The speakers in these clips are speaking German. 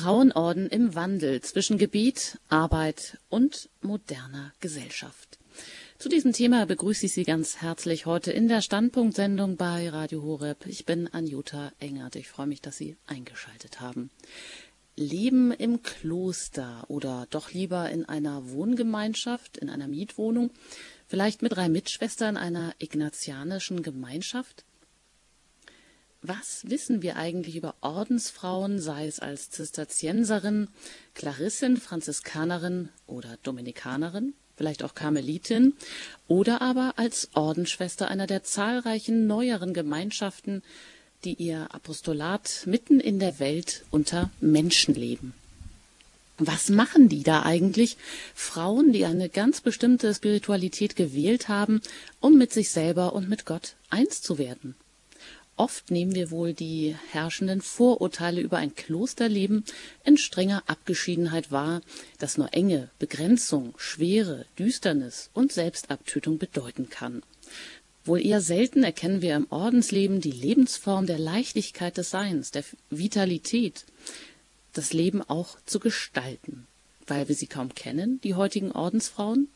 Frauenorden im Wandel zwischen Gebet, Arbeit und moderner Gesellschaft. Zu diesem Thema begrüße ich Sie ganz herzlich heute in der Standpunktsendung bei Radio Horeb. Ich bin Anjuta Engert. Ich freue mich, dass Sie eingeschaltet haben. Leben im Kloster oder doch lieber in einer Wohngemeinschaft, in einer Mietwohnung, vielleicht mit drei Mitschwestern einer ignatianischen Gemeinschaft? Was wissen wir eigentlich über Ordensfrauen, sei es als Zisterzienserin, Klarissin, Franziskanerin oder Dominikanerin, vielleicht auch Karmelitin, oder aber als Ordensschwester einer der zahlreichen neueren Gemeinschaften, die ihr Apostolat mitten in der Welt unter Menschen leben? Was machen die da eigentlich? Frauen, die eine ganz bestimmte Spiritualität gewählt haben, um mit sich selber und mit Gott eins zu werden. Oft nehmen wir wohl die herrschenden Vorurteile über ein Klosterleben in strenger Abgeschiedenheit wahr, das nur Enge, Begrenzung, Schwere, Düsternis und Selbstabtötung bedeuten kann. Wohl eher selten erkennen wir im Ordensleben die Lebensform der Leichtigkeit des Seins, der Vitalität, das Leben auch zu gestalten. Weil wir sie kaum kennen, die heutigen Ordensfrauen?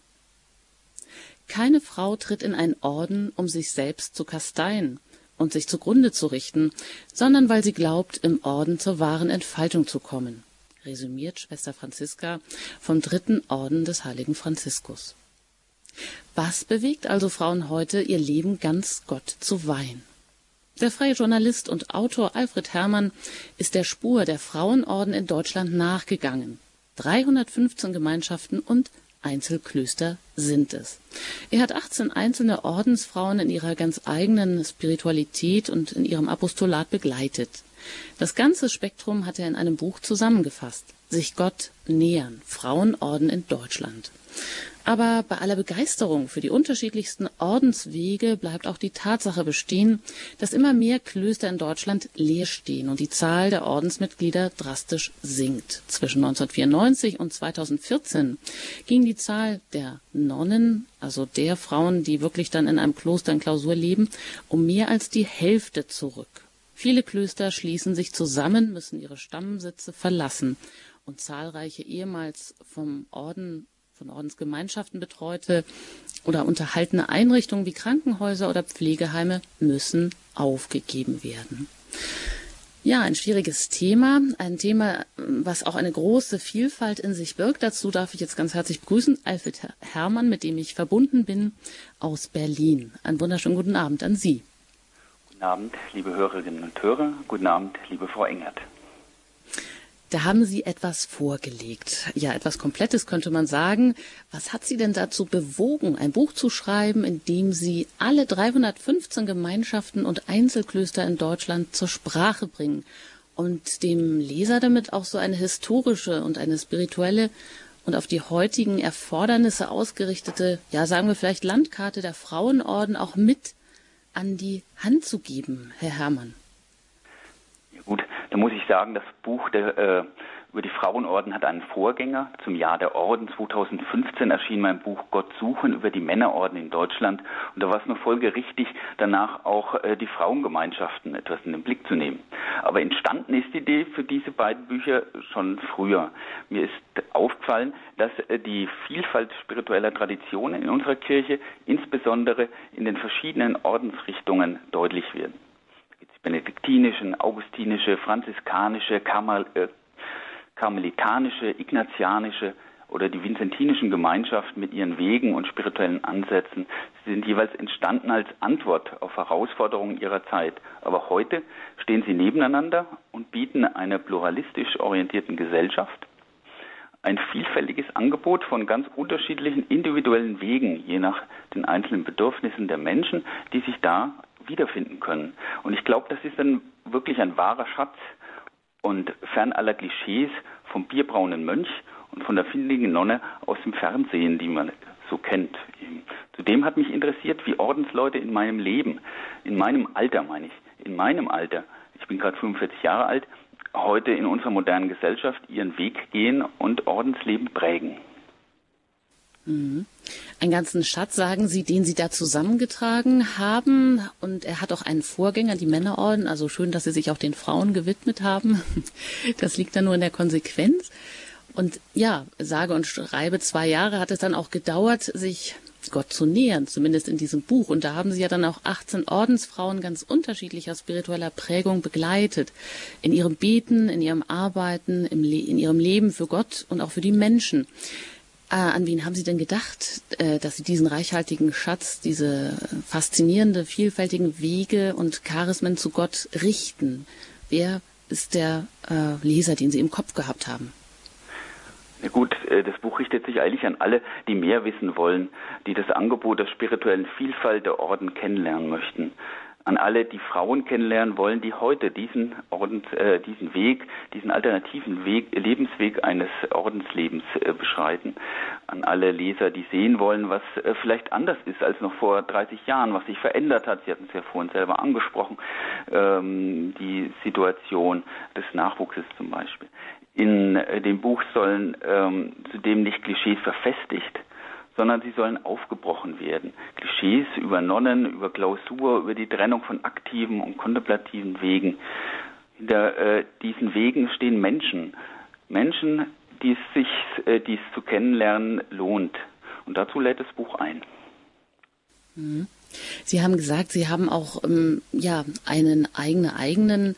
Keine Frau tritt in einen Orden, um sich selbst zu kasteien, und sich zugrunde zu richten, sondern weil sie glaubt, im Orden zur wahren Entfaltung zu kommen, resümiert Schwester Franziska vom dritten Orden des heiligen Franziskus. Was bewegt also Frauen heute, ihr Leben ganz Gott zu weihen? Der freie Journalist und Autor Alfred Herrmann ist der Spur der Frauenorden in Deutschland nachgegangen. 315 Gemeinschaften und Einzelklöster sind es. Er hat 18 einzelne Ordensfrauen in ihrer ganz eigenen Spiritualität und in ihrem Apostolat begleitet. Das ganze Spektrum hat er in einem Buch zusammengefasst. Sich Gott nähern. Frauenorden in Deutschland. Aber bei aller Begeisterung für die unterschiedlichsten Ordenswege bleibt auch die Tatsache bestehen, dass immer mehr Klöster in Deutschland leer stehen und die Zahl der Ordensmitglieder drastisch sinkt. Zwischen 1994 und 2014 ging die Zahl der Nonnen, also der Frauen, die wirklich dann in einem Kloster in Klausur leben, um mehr als die Hälfte zurück. Viele Klöster schließen sich zusammen, müssen ihre Stammsitze verlassen und zahlreiche ehemals vom Orden von Ordensgemeinschaften betreute oder unterhaltene Einrichtungen wie Krankenhäuser oder Pflegeheime müssen aufgegeben werden. Ja, ein schwieriges Thema, ein Thema, was auch eine große Vielfalt in sich birgt. Dazu darf ich jetzt ganz herzlich begrüßen Alfred Herrmann, mit dem ich verbunden bin, aus Berlin. Einen wunderschönen guten Abend an Sie. Guten Abend, liebe Hörerinnen und Hörer. Guten Abend, liebe Frau Engert. Da haben Sie etwas vorgelegt. Ja, etwas Komplettes könnte man sagen. Was hat Sie denn dazu bewogen, ein Buch zu schreiben, in dem Sie alle 315 Gemeinschaften und Einzelklöster in Deutschland zur Sprache bringen und dem Leser damit auch so eine historische und eine spirituelle und auf die heutigen Erfordernisse ausgerichtete, ja, sagen wir vielleicht Landkarte der Frauenorden auch mit an die Hand zu geben, Herr Herrmann? Da muss ich sagen, das Buch der, äh, über die Frauenorden hat einen Vorgänger. Zum Jahr der Orden 2015 erschien mein Buch Gott suchen über die Männerorden in Deutschland. Und da war es nur folgerichtig, danach auch äh, die Frauengemeinschaften etwas in den Blick zu nehmen. Aber entstanden ist die Idee für diese beiden Bücher schon früher. Mir ist aufgefallen, dass äh, die Vielfalt spiritueller Traditionen in unserer Kirche insbesondere in den verschiedenen Ordensrichtungen deutlich wird benediktinischen, augustinische, franziskanische, Karmel, äh, karmelitanische, ignatianische oder die vinzentinischen Gemeinschaften mit ihren Wegen und spirituellen Ansätzen sind jeweils entstanden als Antwort auf Herausforderungen ihrer Zeit. Aber heute stehen sie nebeneinander und bieten einer pluralistisch orientierten Gesellschaft ein vielfältiges Angebot von ganz unterschiedlichen individuellen Wegen, je nach den einzelnen Bedürfnissen der Menschen, die sich da wiederfinden können. Und ich glaube, das ist dann wirklich ein wahrer Schatz und fern aller Klischees vom bierbraunen Mönch und von der findigen Nonne aus dem Fernsehen, die man so kennt. Zudem hat mich interessiert, wie Ordensleute in meinem Leben, in meinem Alter meine ich, in meinem Alter, ich bin gerade 45 Jahre alt, heute in unserer modernen Gesellschaft ihren Weg gehen und Ordensleben prägen. Mhm. Einen ganzen Schatz, sagen Sie, den Sie da zusammengetragen haben. Und er hat auch einen Vorgänger, die Männerorden. Also schön, dass Sie sich auch den Frauen gewidmet haben. Das liegt dann nur in der Konsequenz. Und ja, sage und schreibe, zwei Jahre hat es dann auch gedauert, sich Gott zu nähern, zumindest in diesem Buch. Und da haben sie ja dann auch 18 Ordensfrauen ganz unterschiedlicher spiritueller Prägung begleitet. In ihrem Beten, in ihrem Arbeiten, in ihrem Leben für Gott und auch für die Menschen. Äh, an wen haben Sie denn gedacht, äh, dass Sie diesen reichhaltigen Schatz, diese faszinierende, vielfältigen Wege und Charismen zu Gott richten? Wer ist der äh, Leser, den Sie im Kopf gehabt haben? Gut, äh, das Buch richtet sich eigentlich an alle, die mehr wissen wollen, die das Angebot der spirituellen Vielfalt der Orden kennenlernen möchten. An alle, die Frauen kennenlernen wollen, die heute diesen Ordens, äh, diesen Weg, diesen alternativen Weg, Lebensweg eines Ordenslebens äh, beschreiten. An alle Leser, die sehen wollen, was äh, vielleicht anders ist als noch vor 30 Jahren, was sich verändert hat. Sie hatten es ja vorhin selber angesprochen, ähm, die Situation des Nachwuchses zum Beispiel. In äh, dem Buch sollen ähm, zudem nicht Klischees verfestigt, sondern sie sollen aufgebrochen werden. Klischees über Nonnen, über Klausur, über die Trennung von aktiven und kontemplativen Wegen. Hinter äh, diesen Wegen stehen Menschen. Menschen, die es sich, äh, die es zu kennenlernen lohnt. Und dazu lädt das Buch ein. Mhm. Sie haben gesagt, Sie haben auch ähm, ja einen eigenen eigenen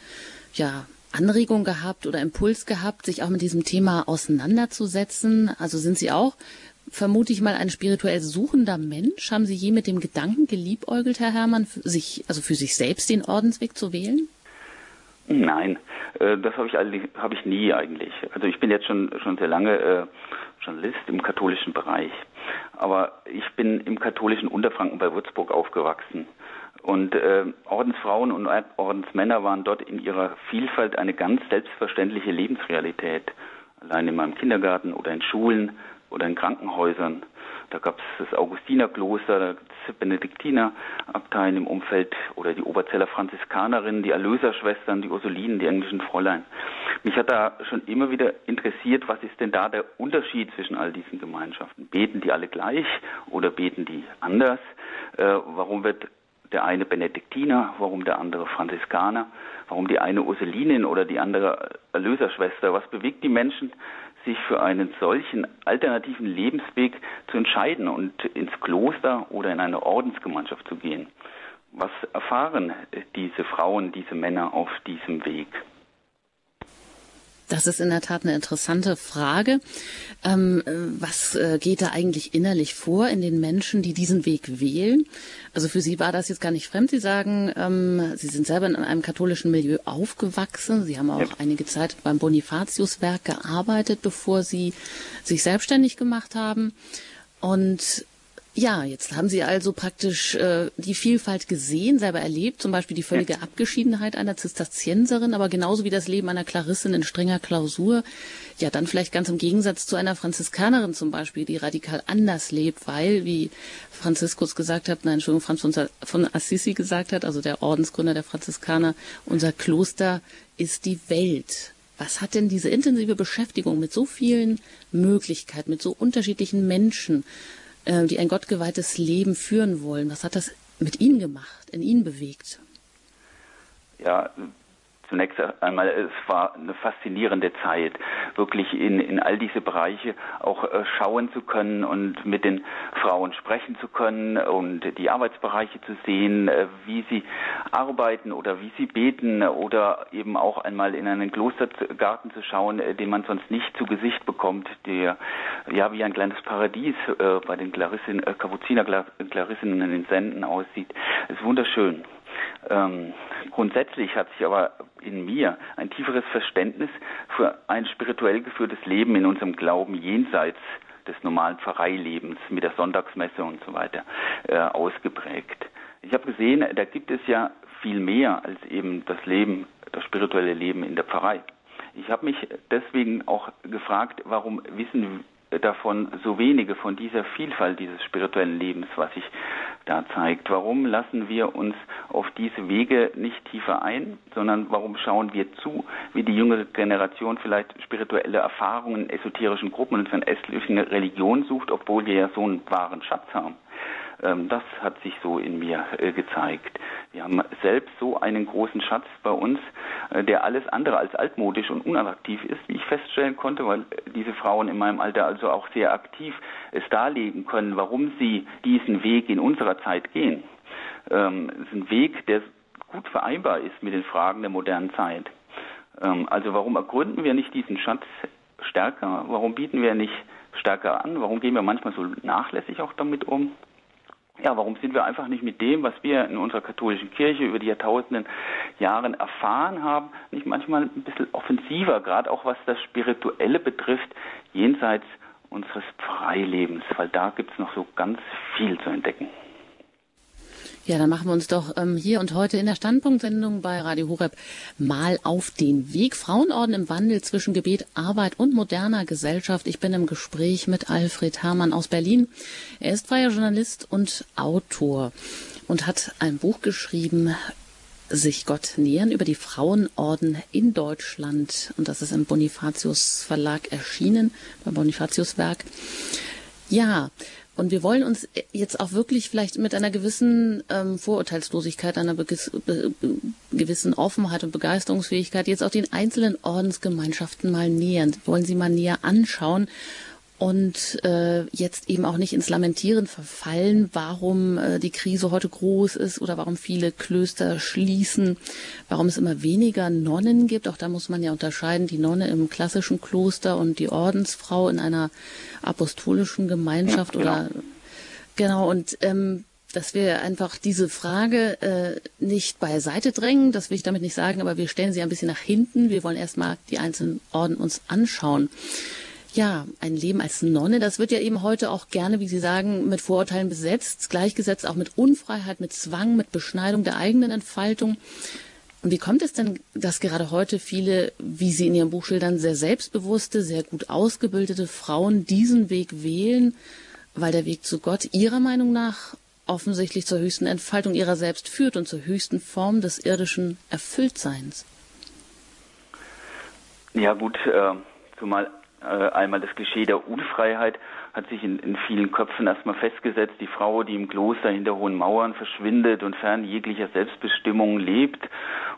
ja Anregung gehabt oder Impuls gehabt, sich auch mit diesem Thema auseinanderzusetzen? Also sind Sie auch, vermute ich mal, ein spirituell suchender Mensch? Haben Sie je mit dem Gedanken geliebäugelt, Herr Herrmann, sich, also für sich selbst den Ordensweg zu wählen? Nein, äh, das habe ich, hab ich nie eigentlich. Also ich bin jetzt schon, schon sehr lange äh, Journalist im katholischen Bereich. Aber ich bin im katholischen Unterfranken bei Würzburg aufgewachsen. Und äh, Ordensfrauen und Ordensmänner waren dort in ihrer Vielfalt eine ganz selbstverständliche Lebensrealität. Allein in meinem Kindergarten oder in Schulen oder in Krankenhäusern. Da gab es das Augustinerkloster, da gibt es Benediktinerabteien im Umfeld oder die Oberzeller Franziskanerinnen, die Erlöserschwestern, die Ursulinen, die englischen Fräulein. Mich hat da schon immer wieder interessiert, was ist denn da der Unterschied zwischen all diesen Gemeinschaften? Beten die alle gleich oder beten die anders? Äh, warum wird der eine Benediktiner, warum der andere Franziskaner, warum die eine Ursulinin oder die andere Erlöserschwester. Was bewegt die Menschen, sich für einen solchen alternativen Lebensweg zu entscheiden und ins Kloster oder in eine Ordensgemeinschaft zu gehen? Was erfahren diese Frauen, diese Männer auf diesem Weg? Das ist in der Tat eine interessante Frage. Ähm, was äh, geht da eigentlich innerlich vor in den Menschen, die diesen Weg wählen? Also für Sie war das jetzt gar nicht fremd. Sie sagen, ähm, Sie sind selber in einem katholischen Milieu aufgewachsen. Sie haben auch ja. einige Zeit beim Bonifatiuswerk gearbeitet, bevor Sie sich selbstständig gemacht haben. Und ja, jetzt haben Sie also praktisch äh, die Vielfalt gesehen, selber erlebt, zum Beispiel die völlige ja. Abgeschiedenheit einer Zisterzienserin, aber genauso wie das Leben einer Klarissin in strenger Klausur. Ja, dann vielleicht ganz im Gegensatz zu einer Franziskanerin zum Beispiel, die radikal anders lebt, weil, wie Franziskus gesagt hat, nein, Entschuldigung, Franz von, von Assisi gesagt hat, also der Ordensgründer der Franziskaner, unser Kloster ist die Welt. Was hat denn diese intensive Beschäftigung mit so vielen Möglichkeiten, mit so unterschiedlichen Menschen, äh, die ein gottgeweihtes Leben führen wollen. Was hat das mit Ihnen gemacht, in Ihnen bewegt? Ja, Zunächst einmal, es war eine faszinierende Zeit, wirklich in, in all diese Bereiche auch äh, schauen zu können und mit den Frauen sprechen zu können und die Arbeitsbereiche zu sehen, äh, wie sie arbeiten oder wie sie beten oder eben auch einmal in einen Klostergarten zu schauen, äh, den man sonst nicht zu Gesicht bekommt, der ja wie ein kleines Paradies bei den Klarissin, Kapuziner Klarissinnen in den Senden aussieht. Es ist wunderschön. Ähm, grundsätzlich hat sich aber in mir ein tieferes Verständnis für ein spirituell geführtes Leben in unserem Glauben jenseits des normalen Pfarreilebens mit der Sonntagsmesse und so weiter äh, ausgeprägt. Ich habe gesehen, da gibt es ja viel mehr als eben das Leben, das spirituelle Leben in der Pfarrei. Ich habe mich deswegen auch gefragt, warum wissen davon so wenige, von dieser Vielfalt dieses spirituellen Lebens, was sich da zeigt? Warum lassen wir uns auf diese Wege nicht tiefer ein, sondern warum schauen wir zu, wie die jüngere Generation vielleicht spirituelle Erfahrungen in esoterischen Gruppen und von östlichen Religionen sucht, obwohl wir ja so einen wahren Schatz haben? Ähm, das hat sich so in mir äh, gezeigt. Wir haben selbst so einen großen Schatz bei uns, äh, der alles andere als altmodisch und unattraktiv ist, wie ich feststellen konnte, weil diese Frauen in meinem Alter also auch sehr aktiv es darlegen können, warum sie diesen Weg in unserer Zeit gehen. Ähm, es ist ein Weg, der gut vereinbar ist mit den Fragen der modernen Zeit. Ähm, also warum ergründen wir nicht diesen Schatz stärker? Warum bieten wir nicht stärker an? Warum gehen wir manchmal so nachlässig auch damit um? Ja, warum sind wir einfach nicht mit dem, was wir in unserer katholischen Kirche über die Jahrtausenden Jahren erfahren haben, nicht manchmal ein bisschen offensiver, gerade auch was das Spirituelle betrifft, jenseits unseres Freilebens, weil da gibt es noch so ganz viel zu entdecken. Ja, dann machen wir uns doch ähm, hier und heute in der Standpunktsendung bei Radio Horeb mal auf den Weg. Frauenorden im Wandel zwischen Gebet, Arbeit und moderner Gesellschaft. Ich bin im Gespräch mit Alfred Hamann aus Berlin. Er ist freier Journalist und Autor und hat ein Buch geschrieben, sich Gott nähern über die Frauenorden in Deutschland. Und das ist im Bonifatius Verlag erschienen, beim Bonifatius Werk. Ja, und wir wollen uns jetzt auch wirklich vielleicht mit einer gewissen ähm, Vorurteilslosigkeit, einer gewissen Offenheit und Begeisterungsfähigkeit jetzt auch den einzelnen Ordensgemeinschaften mal nähern. Wollen sie mal näher anschauen und äh, jetzt eben auch nicht ins Lamentieren verfallen, warum äh, die Krise heute groß ist oder warum viele Klöster schließen, warum es immer weniger Nonnen gibt. Auch da muss man ja unterscheiden, die Nonne im klassischen Kloster und die Ordensfrau in einer apostolischen Gemeinschaft ja, genau. oder genau und ähm, dass wir einfach diese Frage äh, nicht beiseite drängen, das will ich damit nicht sagen, aber wir stellen sie ein bisschen nach hinten. Wir wollen erstmal die einzelnen Orden uns anschauen. Ja, ein Leben als Nonne, das wird ja eben heute auch gerne, wie Sie sagen, mit Vorurteilen besetzt, gleichgesetzt auch mit Unfreiheit, mit Zwang, mit Beschneidung der eigenen Entfaltung. Und wie kommt es denn, dass gerade heute viele, wie Sie in Ihrem Buch schildern, sehr selbstbewusste, sehr gut ausgebildete Frauen diesen Weg wählen, weil der Weg zu Gott Ihrer Meinung nach offensichtlich zur höchsten Entfaltung ihrer selbst führt und zur höchsten Form des irdischen Erfülltseins? Ja gut, äh, zumal einmal das Klischee der Unfreiheit hat sich in, in, vielen Köpfen erstmal festgesetzt. Die Frau, die im Kloster hinter hohen Mauern verschwindet und fern jeglicher Selbstbestimmung lebt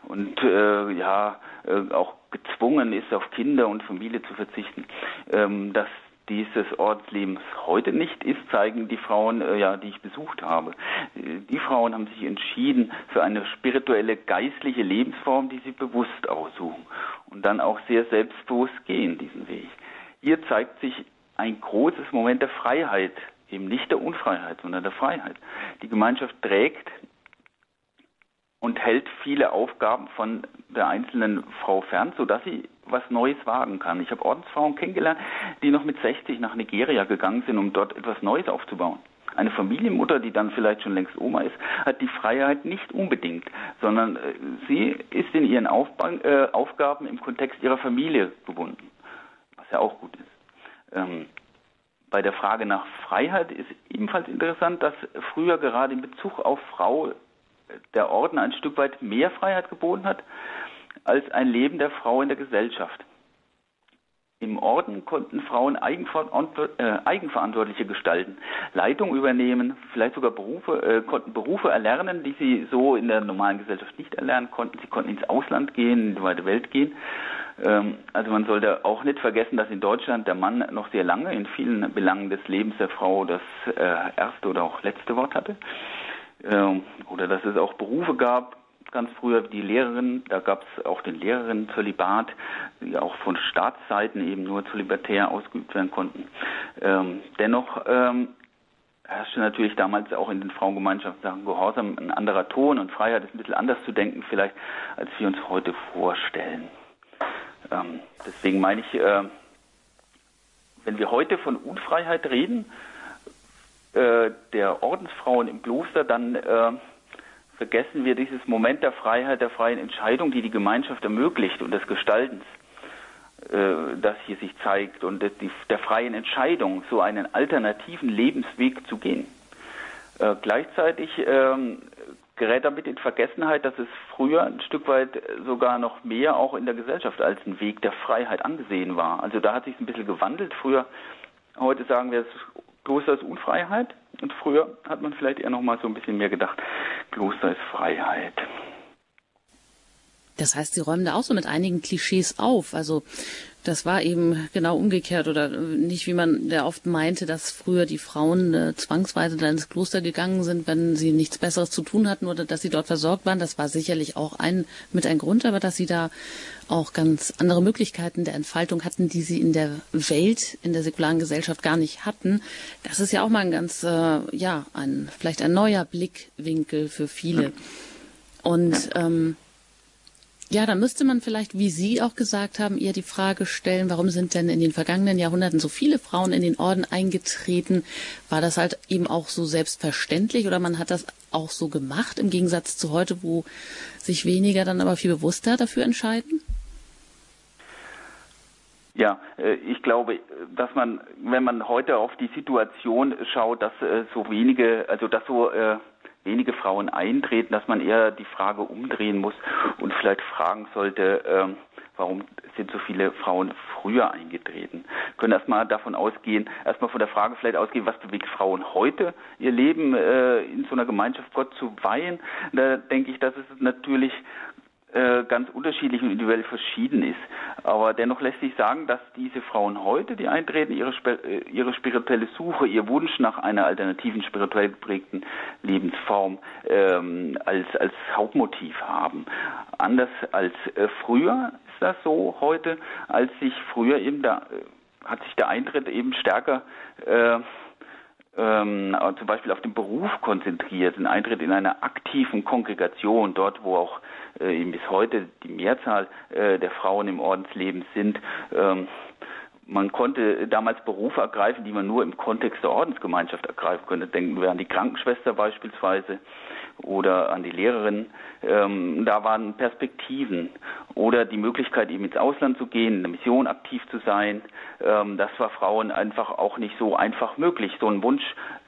und äh, ja äh, auch gezwungen ist, auf Kinder und Familie zu verzichten, ähm, dass dieses Ortslebens heute nicht ist, zeigen die Frauen, äh, ja, die ich besucht habe. Äh, die Frauen haben sich entschieden für eine spirituelle, geistliche Lebensform, die sie bewusst aussuchen und dann auch sehr selbstbewusst gehen diesen Weg. Hier zeigt sich ein großes Moment der Freiheit, eben nicht der Unfreiheit, sondern der Freiheit. Die Gemeinschaft trägt und hält viele Aufgaben von der einzelnen Frau fern, sodass sie was Neues wagen kann. Ich habe Ordensfrauen kennengelernt, die noch mit 60 nach Nigeria gegangen sind, um dort etwas Neues aufzubauen. Eine Familienmutter, die dann vielleicht schon längst Oma ist, hat die Freiheit nicht unbedingt, sondern äh, sie ist in ihren äh, Aufgaben im Kontext ihrer Familie gebunden ja auch gut ist. Ähm, bei der Frage nach Freiheit ist ebenfalls interessant, dass früher gerade in Bezug auf Frau der Orden ein Stück weit mehr Freiheit geboten hat als ein Leben der Frau in der Gesellschaft. Im Orden konnten Frauen äh, eigenverantwortliche gestalten, Leitung übernehmen, vielleicht sogar Berufe, äh, konnten Berufe erlernen, die sie so in der normalen Gesellschaft nicht erlernen konnten. Sie konnten ins Ausland gehen, in die weite Welt gehen. Ähm, also man sollte auch nicht vergessen, dass in Deutschland der Mann noch sehr lange in vielen Belangen des Lebens der Frau das äh, erste oder auch letzte Wort hatte. Ähm, oder dass es auch Berufe gab, ganz früher die Lehrerin, da gab es auch den Lehrerinnen-Zölibat, die auch von Staatsseiten eben nur zölibatär ausgeübt werden konnten. Ähm, dennoch herrschte natürlich damals auch in den Frauengemeinschaften Sachen Gehorsam ein anderer Ton und Freiheit ist ein bisschen anders zu denken vielleicht, als wir uns heute vorstellen. Ähm, deswegen meine ich, äh, wenn wir heute von Unfreiheit reden, äh, der Ordensfrauen im Kloster, dann äh, vergessen wir dieses Moment der Freiheit, der freien Entscheidung, die die Gemeinschaft ermöglicht und des Gestaltens. äh, das hier sich zeigt und die, der freien Entscheidung, so einen alternativen Lebensweg zu gehen. Äh, gleichzeitig ähm, gerät damit in Vergessenheit, dass es früher ein Stück weit sogar noch mehr auch in der Gesellschaft als ein Weg der Freiheit angesehen war. Also da hat sich ein bisschen gewandelt. Früher, heute sagen wir, das Kloster ist Unfreiheit und früher hat man vielleicht eher noch mal so ein bisschen mehr gedacht, Kloster ist Freiheit. Das heißt, Sie räumen da auch so mit einigen Klischees auf. Also das war eben genau umgekehrt oder nicht, wie man der oft meinte, dass früher die Frauen äh, zwangsweise dann ins Kloster gegangen sind, wenn sie nichts Besseres zu tun hatten oder dass sie dort versorgt waren. Das war sicherlich auch ein mit ein Grund, aber dass sie da auch ganz andere Möglichkeiten der Entfaltung hatten, die sie in der Welt, in der säkularen Gesellschaft gar nicht hatten. Das ist ja auch mal ein ganz, äh, ja, ein vielleicht ein neuer Blickwinkel für viele. Und ähm, ja, da müsste man vielleicht, wie Sie auch gesagt haben, eher die Frage stellen, warum sind denn in den vergangenen Jahrhunderten so viele Frauen in den Orden eingetreten? War das halt eben auch so selbstverständlich oder man hat das auch so gemacht, im Gegensatz zu heute, wo sich weniger dann aber viel bewusster dafür entscheiden? Ja, äh, ich glaube, dass man, wenn man heute auf die Situation schaut, dass äh, so wenige, also dass so äh, wenige Frauen eintreten, dass man eher die Frage umdrehen muss vielleicht fragen sollte, äh, warum sind so viele Frauen früher eingetreten? Wir können erstmal davon ausgehen, erstmal von der Frage vielleicht ausgehen, was bewegt Frauen heute, ihr Leben äh, in so einer Gemeinschaft Gott zu weihen. Da denke ich, dass es natürlich ganz unterschiedlich und individuell verschieden ist. Aber dennoch lässt sich sagen, dass diese Frauen heute, die eintreten, ihre, äh, ihre spirituelle Suche, ihr Wunsch nach einer alternativen, spirituell geprägten Lebensform ähm, als, als Hauptmotiv haben. Anders als äh, früher ist das so heute, als sich früher eben da, äh, hat sich der Eintritt eben stärker äh, ähm, zum Beispiel auf den Beruf konzentriert, ein Eintritt in einer aktiven Kongregation, dort wo auch äh, bis heute die Mehrzahl äh, der Frauen im Ordensleben sind. Ähm, man konnte damals Berufe ergreifen, die man nur im Kontext der Ordensgemeinschaft ergreifen könnte. Denken wir an die Krankenschwester beispielsweise oder an die Lehrerin. Ähm, da waren Perspektiven oder die Möglichkeit, eben ins Ausland zu gehen, in der Mission aktiv zu sein. Ähm, das war Frauen einfach auch nicht so einfach möglich. So ein Wunsch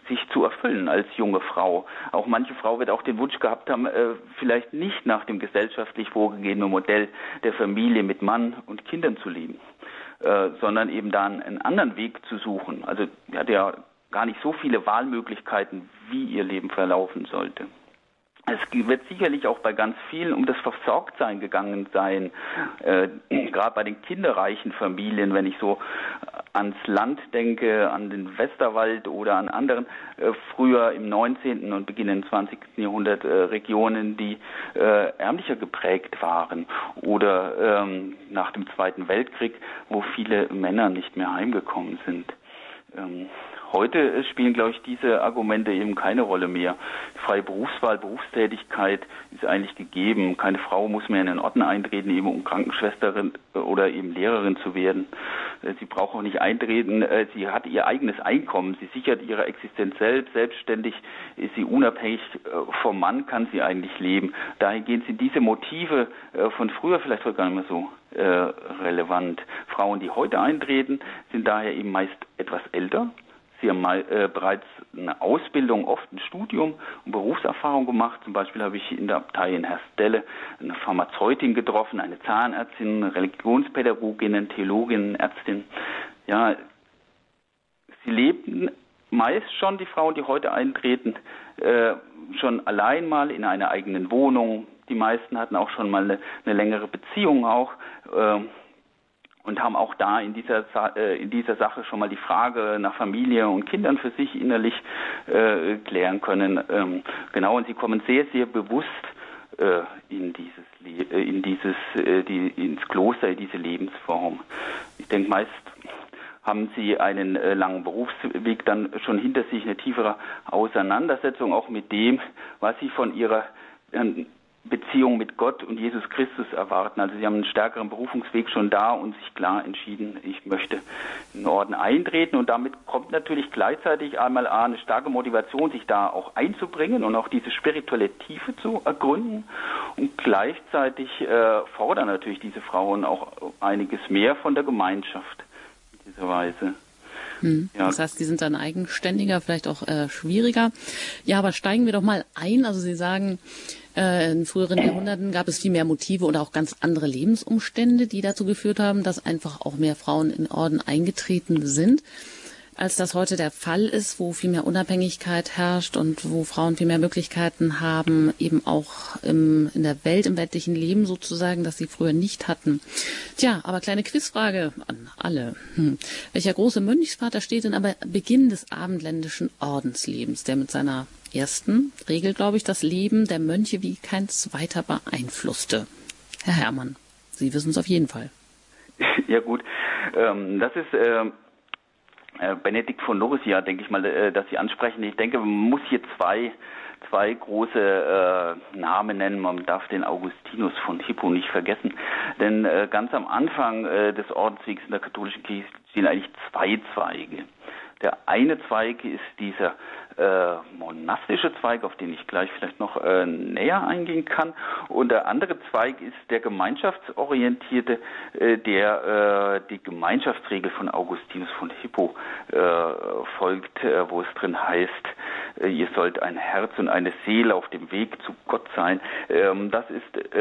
sich zu erfüllen als junge Frau. Auch manche Frau wird auch den Wunsch gehabt haben, äh, vielleicht nicht nach dem gesellschaftlich vorgegebenen Modell der Familie mit Mann und Kindern zu leben, äh, sondern eben da einen anderen Weg zu suchen. Also ja gar nicht so viele Wahlmöglichkeiten, wie ihr Leben verlaufen sollte. Es wird sicherlich auch bei ganz vielen um das Versorgtsein gegangen sein, äh, gerade bei den kinderreichen Familien, wenn ich so ans Land denke, an den Westerwald oder an anderen äh, früher im 19. und beginnenden 20. Jahrhundert äh, Regionen, die äh, ärmlicher geprägt waren oder ähm, nach dem Zweiten Weltkrieg, wo viele Männer nicht mehr heimgekommen sind. Ähm, Heute spielen, glaube ich, diese Argumente eben keine Rolle mehr. Freie Berufswahl, Berufstätigkeit ist eigentlich gegeben. Keine Frau muss mehr in den Orden eintreten, eben um Krankenschwesterin oder eben Lehrerin zu werden. Äh, sie braucht auch nicht eintreten. Äh, sie hat ihr eigenes Einkommen. Sie sichert ihre Existenz selbst. Selbstständig ist sie unabhängig äh, vom Mann, kann sie eigentlich leben. Dahingehend sind diese Motive von früher vielleicht gar nicht mehr so relevant. Frauen, die heute eintreten, sind daher eben meist etwas älter, Sie haben mal äh, bereits eine Ausbildung, oft ein Studium und Berufserfahrung gemacht. Zum Beispiel habe ich in der Abtei in Herstelle eine Pharmazeutin getroffen, eine Zahnärztin, Religionspädagogin, Theologin, Ärztin. Ja, sie lebten meist schon, die Frauen, die heute eintreten, äh, schon allein mal in einer eigenen Wohnung. Die meisten hatten auch schon mal eine, eine längere Beziehung auch. Äh, und haben auch da in dieser, äh, in dieser Sache schon mal die Frage nach Familie und Kindern für sich innerlich äh, klären können. Ähm, genau, und sie kommen sehr, sehr bewusst äh, in dieses, äh, in dieses, äh, die, ins Kloster, in diese Lebensform. Ich denke, meist haben sie einen äh, langen Berufsweg dann schon hinter sich, eine tiefere Auseinandersetzung auch mit dem, was sie von ihrer Beziehung mit Gott und Jesus Christus erwarten. Also sie haben einen stärkeren Berufungsweg schon da und sich klar entschieden, ich möchte in den Orden eintreten und damit kommt natürlich gleichzeitig einmal eine starke Motivation, sich da auch einzubringen und auch diese spirituelle Tiefe zu ergründen und gleichzeitig äh, fordern natürlich diese Frauen auch einiges mehr von der Gemeinschaft in dieser Weise. Hm. Ja. Das heißt, die sind dann eigenständiger, vielleicht auch äh, schwieriger. Ja, aber steigen wir doch mal ein. Also Sie sagen, äh, in früheren Jahrhunderten gab es viel mehr Motive oder auch ganz andere Lebensumstände, die dazu geführt haben, dass einfach auch mehr Frauen in Orden eingetreten sind als das heute der Fall ist, wo viel mehr Unabhängigkeit herrscht und wo Frauen viel mehr Möglichkeiten haben, eben auch im, in der Welt, im weltlichen Leben sozusagen, das sie früher nicht hatten. Tja, aber kleine Quizfrage an alle. Hm. Welcher große Mönchsvater steht denn aber Beginn des abendländischen Ordenslebens, der mit seiner ersten Regel, glaube ich, das Leben der Mönche wie kein zweiter beeinflusste? Herr Herrmann, Sie wissen es auf jeden Fall. Ja gut, ähm, das ist äh, Benedikt von Nursia, denke ich mal, äh, dass Sie ansprechen. Ich denke, man muss hier zwei, zwei große äh, Namen nennen. Man darf den Augustinus von Hippo nicht vergessen. Denn äh, ganz am Anfang äh, des Ordenswegs in der katholischen Kirche stehen eigentlich zwei Zweige. Der eine Zweig ist dieser äh, monastische Zweig, auf den ich gleich vielleicht noch äh, näher eingehen kann. Und der andere Zweig ist der gemeinschaftsorientierte, äh, der äh, die Gemeinschaftsregel von Augustinus von Hippo äh, folgt, äh, wo es drin heißt, ihr sollt ein Herz und eine Seele auf dem Weg zu Gott sein. Ähm, das ist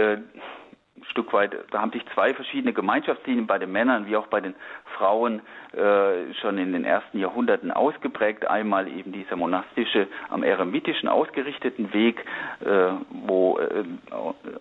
Stück weit, da haben sich zwei verschiedene Gemeinschaftslinien bei den Männern wie auch bei den Frauen äh, schon in den ersten Jahrhunderten ausgeprägt. Einmal eben dieser monastische, am eremitischen ausgerichteten Weg, äh, wo äh,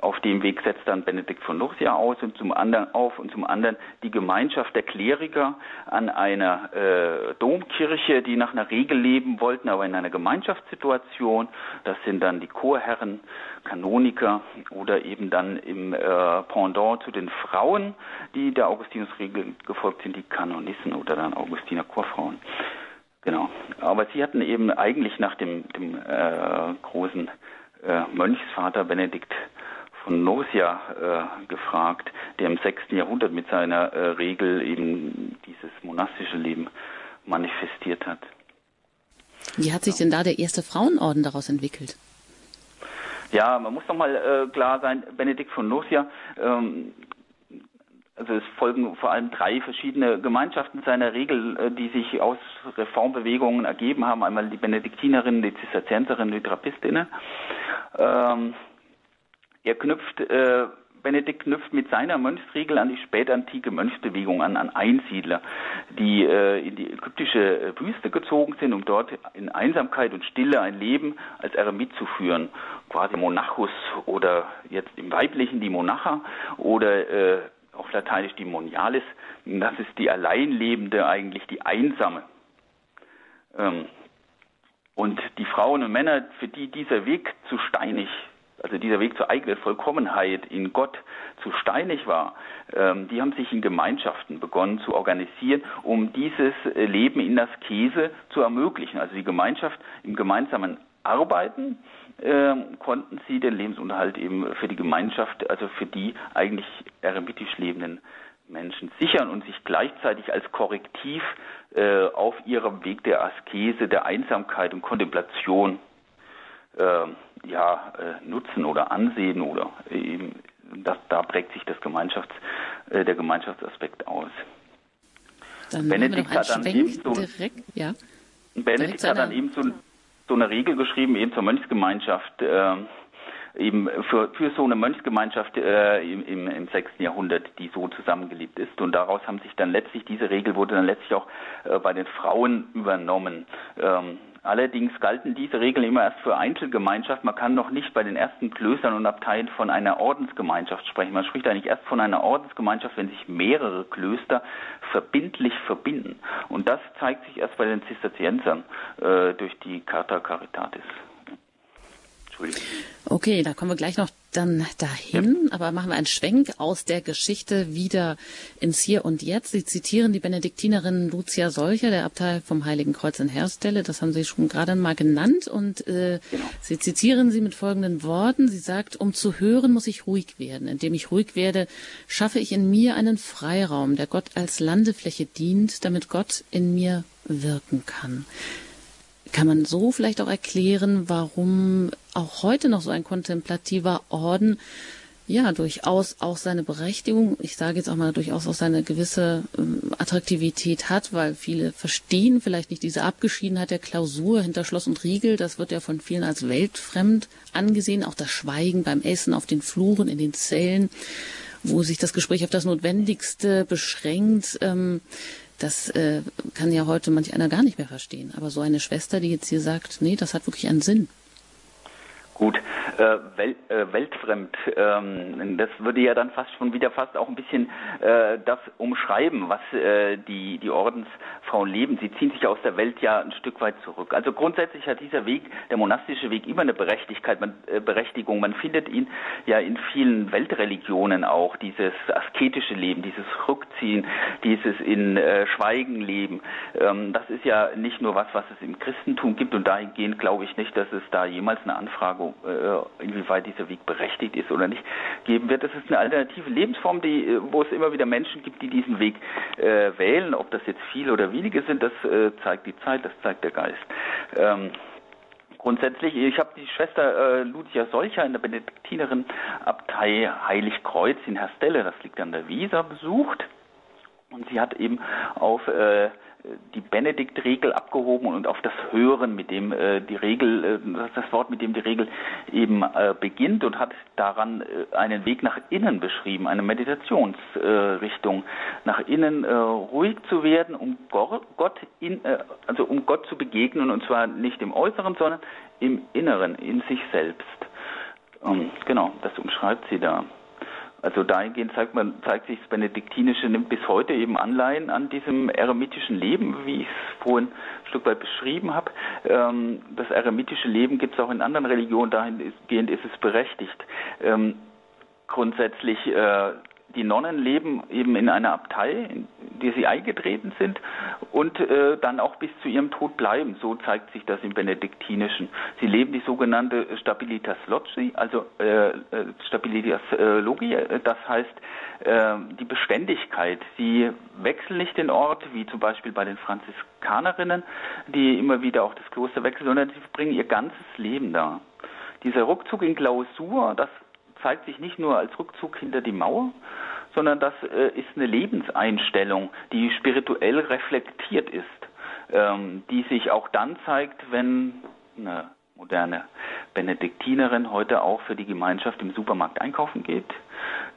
auf dem Weg setzt dann Benedikt von Nursia aus und zum anderen auf und zum anderen die Gemeinschaft der Kleriker an einer äh, Domkirche, die nach einer Regel leben wollten, aber in einer Gemeinschaftssituation. Das sind dann die Chorherren, Kanoniker oder eben dann im äh, Pendant zu den Frauen, die der Augustinusregel gefolgt sind, die Kanonissen oder dann Augustiner Chorfrauen. Genau. Aber sie hatten eben eigentlich nach dem, dem äh, großen äh, Mönchsvater Benedikt von Nursia äh, gefragt, der im 6. Jahrhundert mit seiner äh, Regel eben dieses monastische Leben manifestiert hat. Wie hat sich denn da der erste Frauenorden daraus entwickelt? Ja, man muss doch mal äh, klar sein, Benedikt von Nursia, ähm, also es folgen vor allem drei verschiedene Gemeinschaften seiner Regel, äh, die sich aus Reformbewegungen ergeben haben. Einmal die Benediktinerinnen, die Zisterzienserinnen, die Trappistinnen. Ähm, er knüpft äh, Benedikt knüpft mit seiner Mönchsregel an die spätantike Mönchsbewegung an, an Einsiedler, die äh, in die ägyptische äh, Wüste gezogen sind, um dort in Einsamkeit und Stille ein Leben als Eremit zu führen, quasi Monachus oder jetzt im Weiblichen die Monacha oder äh, auf Lateinisch die Monialis. Das ist die Alleinlebende, eigentlich die Einsame. Ähm, und die Frauen und Männer, für die dieser Weg zu steinig also dieser Weg zur eigenen Vollkommenheit in Gott zu steinig war, ähm, die haben sich in Gemeinschaften begonnen zu organisieren, um dieses äh, Leben in das Käse zu ermöglichen. Also die Gemeinschaft im gemeinsamen Arbeiten äh, konnten sie den Lebensunterhalt eben für die Gemeinschaft, also für die eigentlich eremitisch lebenden Menschen sichern und sich gleichzeitig als Korrektiv äh, auf ihrem Weg der Askese, der Einsamkeit und Kontemplation äh, ja, äh, nutzen oder ansehen oder eben das, da prägt sich das Gemeinschafts, äh, der Gemeinschaftsaspekt aus. Dann Benedikt hat dann eben so, direkt, ja. Benedikt hat dann eben so, so, eine Regel geschrieben, eben zur Mönchsgemeinschaft, äh, eben für, für so eine Mönchsgemeinschaft äh, im, im, im 6. Jahrhundert, die so zusammengelebt ist. Und daraus haben sich dann letztlich, diese Regel wurde dann letztlich auch äh, bei den Frauen übernommen. Ähm, Allerdings galten diese Regeln immer erst für Einzelgemeinschaft. Man kann noch nicht bei den ersten Klöstern und Abteien von einer Ordensgemeinschaft sprechen. Man spricht eigentlich erst von einer Ordensgemeinschaft, wenn sich mehrere Klöster verbindlich verbinden. Und das zeigt sich erst bei den Zisterziensern äh, durch die Carta Caritatis. Okay, da kommen wir gleich noch dann dahin, ja. aber machen wir einen Schwenk aus der Geschichte wieder ins Hier und Jetzt. Sie zitieren die Benediktinerin Lucia Solcher, der Abtei vom Heiligen Kreuz in Herstelle. Das haben Sie schon gerade mal genannt. Und äh, genau. Sie zitieren sie mit folgenden Worten. Sie sagt, um zu hören, muss ich ruhig werden. Indem ich ruhig werde, schaffe ich in mir einen Freiraum, der Gott als Landefläche dient, damit Gott in mir wirken kann. Kann man so vielleicht auch erklären, warum auch heute noch so ein kontemplativer Orden ja durchaus auch seine Berechtigung, ich sage jetzt auch mal durchaus auch seine gewisse ähm, Attraktivität hat, weil viele verstehen vielleicht nicht diese Abgeschiedenheit der Klausur hinter Schloss und Riegel, das wird ja von vielen als weltfremd angesehen, auch das Schweigen beim Essen auf den Fluren, in den Zellen, wo sich das Gespräch auf das Notwendigste beschränkt. Ähm, das äh, kann ja heute manch einer gar nicht mehr verstehen. Aber so eine Schwester, die jetzt hier sagt, nee, das hat wirklich einen Sinn. Gut, äh, wel, äh, weltfremd, ähm, das würde ja dann fast schon wieder fast auch ein bisschen äh, das umschreiben, was äh, die, die Ordensfrauen leben. Sie ziehen sich aus der Welt ja ein Stück weit zurück. Also grundsätzlich hat dieser Weg, der monastische Weg, immer eine Berechtigkeit, man, äh, Berechtigung. Man findet ihn ja in vielen Weltreligionen auch, dieses asketische Leben, dieses Rückziehen, dieses in äh, Schweigen leben. Ähm, das ist ja nicht nur was, was es im Christentum gibt und dahingehend glaube ich nicht, dass es da jemals eine Anfrage äh, inwieweit dieser Weg berechtigt ist oder nicht, geben wird. Das ist eine alternative Lebensform, die, äh, wo es immer wieder Menschen gibt, die diesen Weg äh, wählen. Ob das jetzt viele oder wenige sind, das äh, zeigt die Zeit, das zeigt der Geist. Ähm, grundsätzlich, ich habe die Schwester äh, Lucia Solcher in der Benediktinerin Abtei Heiligkreuz in Herstelle, das liegt an der Weser, besucht. Und sie hat eben auf äh, die Benedikt-Regel abgehoben und auf das Hören, mit dem äh, die Regel, äh, das Wort, mit dem die Regel eben äh, beginnt und hat daran äh, einen Weg nach innen beschrieben, eine Meditationsrichtung, nach innen äh, ruhig zu werden, um Gott in, äh, also um Gott zu begegnen und zwar nicht im Äußeren, sondern im Inneren, in sich selbst. Ähm, genau, das umschreibt sie da. Also dahingehend zeigt man, zeigt sich das Benediktinische nimmt bis heute eben Anleihen an diesem eremitischen Leben, wie ich es vorhin ein Stück weit beschrieben habe. Ähm, das eremitische Leben gibt es auch in anderen Religionen, dahingehend ist es berechtigt. Ähm, grundsätzlich äh, die Nonnen leben eben in einer Abtei, in die sie eingetreten sind und äh, dann auch bis zu ihrem Tod bleiben. So zeigt sich das im Benediktinischen. Sie leben die sogenannte Stabilitas Logi, also äh, äh Stabilitas äh, Logi, das heißt äh, die Beständigkeit. Sie wechseln nicht den Ort, wie zum Beispiel bei den Franziskanerinnen, die immer wieder auch das Kloster wechseln, sondern sie verbringen ihr ganzes Leben da. Dieser Rückzug in Klausur, das zeigt sich nicht nur als Rückzug hinter die Mauer, sondern das äh, ist eine Lebenseinstellung, die spirituell reflektiert ist, ähm, die sich auch dann zeigt, wenn eine moderne Benediktinerin heute auch für die Gemeinschaft im Supermarkt einkaufen geht,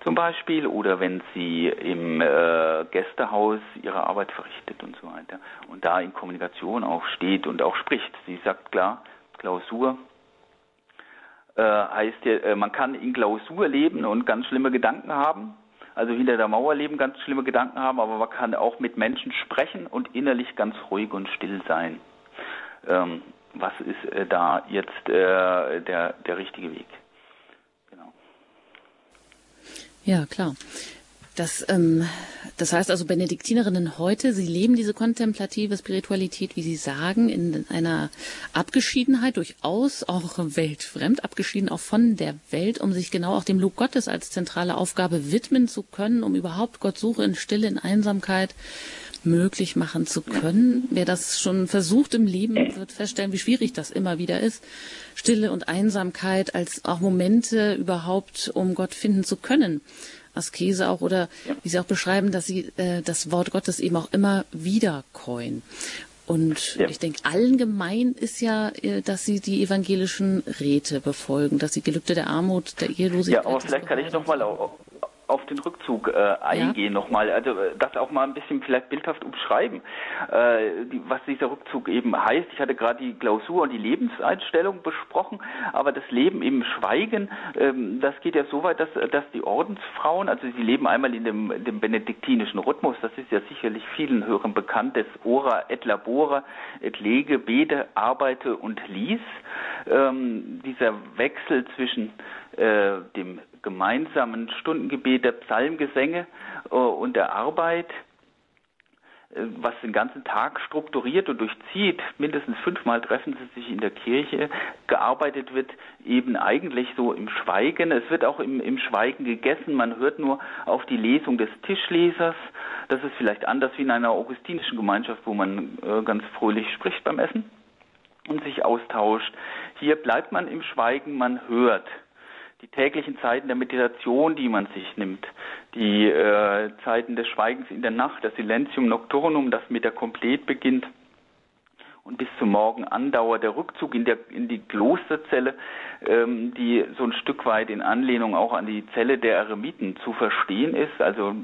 zum Beispiel, oder wenn sie im äh, Gästehaus ihre Arbeit verrichtet und so weiter und da in Kommunikation auch steht und auch spricht. Sie sagt klar, Klausur, äh, heißt ja, äh, man kann in Klausur leben und ganz schlimme Gedanken haben, also hinter der Mauer leben, ganz schlimme Gedanken haben, aber man kann auch mit Menschen sprechen und innerlich ganz ruhig und still sein. Ähm, was ist äh, da jetzt äh, der, der richtige Weg? Genau. Ja, klar. Das, ähm, das heißt also, Benediktinerinnen heute, sie leben diese kontemplative Spiritualität, wie Sie sagen, in einer Abgeschiedenheit, durchaus auch weltfremd, abgeschieden auch von der Welt, um sich genau auch dem Lob Gottes als zentrale Aufgabe widmen zu können, um überhaupt Gott Suche in Stille, in Einsamkeit möglich machen zu können. Wer das schon versucht im Leben, wird feststellen, wie schwierig das immer wieder ist. Stille und Einsamkeit als auch Momente überhaupt, um Gott finden zu können. Askese auch oder wie Sie auch beschreiben, dass Sie äh, das Wort Gottes eben auch immer wieder coin. Und ja. ich denke, allen gemein ist ja, äh, dass sie die evangelischen Räte befolgen, dass sie Gelübde der Armut, der Ehelosigkeit. Ja, aber vielleicht kann ich nochmal auf, den Rückzug äh, eingehen ja. nochmal. Also äh, das auch mal ein bisschen vielleicht bildhaft umschreiben, äh, die, was dieser Rückzug eben heißt. Ich hatte gerade die Klausur und die Lebenseinstellung besprochen, aber das Leben im Schweigen, ähm, das geht ja so weit, dass, dass die Ordensfrauen, also sie leben einmal in dem, dem benediktinischen Rhythmus, das ist ja sicherlich vielen Hörern bekannt, des Ora et Labora, et Lege, Bede, Arbeite und Lies. Ähm, dieser Wechsel zwischen äh, dem gemeinsamen Stundengebet der Psalmgesänge äh, und der Arbeit, äh, was den ganzen Tag strukturiert und durchzieht. Mindestens fünfmal treffen sie sich in der Kirche. Gearbeitet wird eben eigentlich so im Schweigen. Es wird auch im, im Schweigen gegessen. Man hört nur auf die Lesung des Tischlesers. Das ist vielleicht anders wie in einer augustinischen Gemeinschaft, wo man äh, ganz fröhlich spricht beim Essen und sich austauscht. Hier bleibt man im Schweigen, man hört die täglichen Zeiten der Meditation, die man sich nimmt, die äh, Zeiten des Schweigens in der Nacht, das Silentium Nocturnum, das mit der Komplet beginnt und bis zum Morgen andauert, der Rückzug in, der, in die Klosterzelle, ähm, die so ein Stück weit in Anlehnung auch an die Zelle der Eremiten zu verstehen ist. Also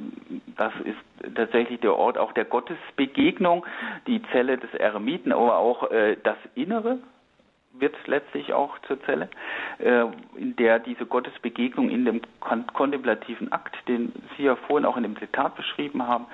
das ist tatsächlich der Ort auch der Gottesbegegnung, die Zelle des Eremiten, aber auch äh, das Innere wird letztlich auch zur Zelle, äh, in der diese Gottesbegegnung in dem kontemplativen Akt, den Sie ja vorhin auch in dem Zitat beschrieben haben,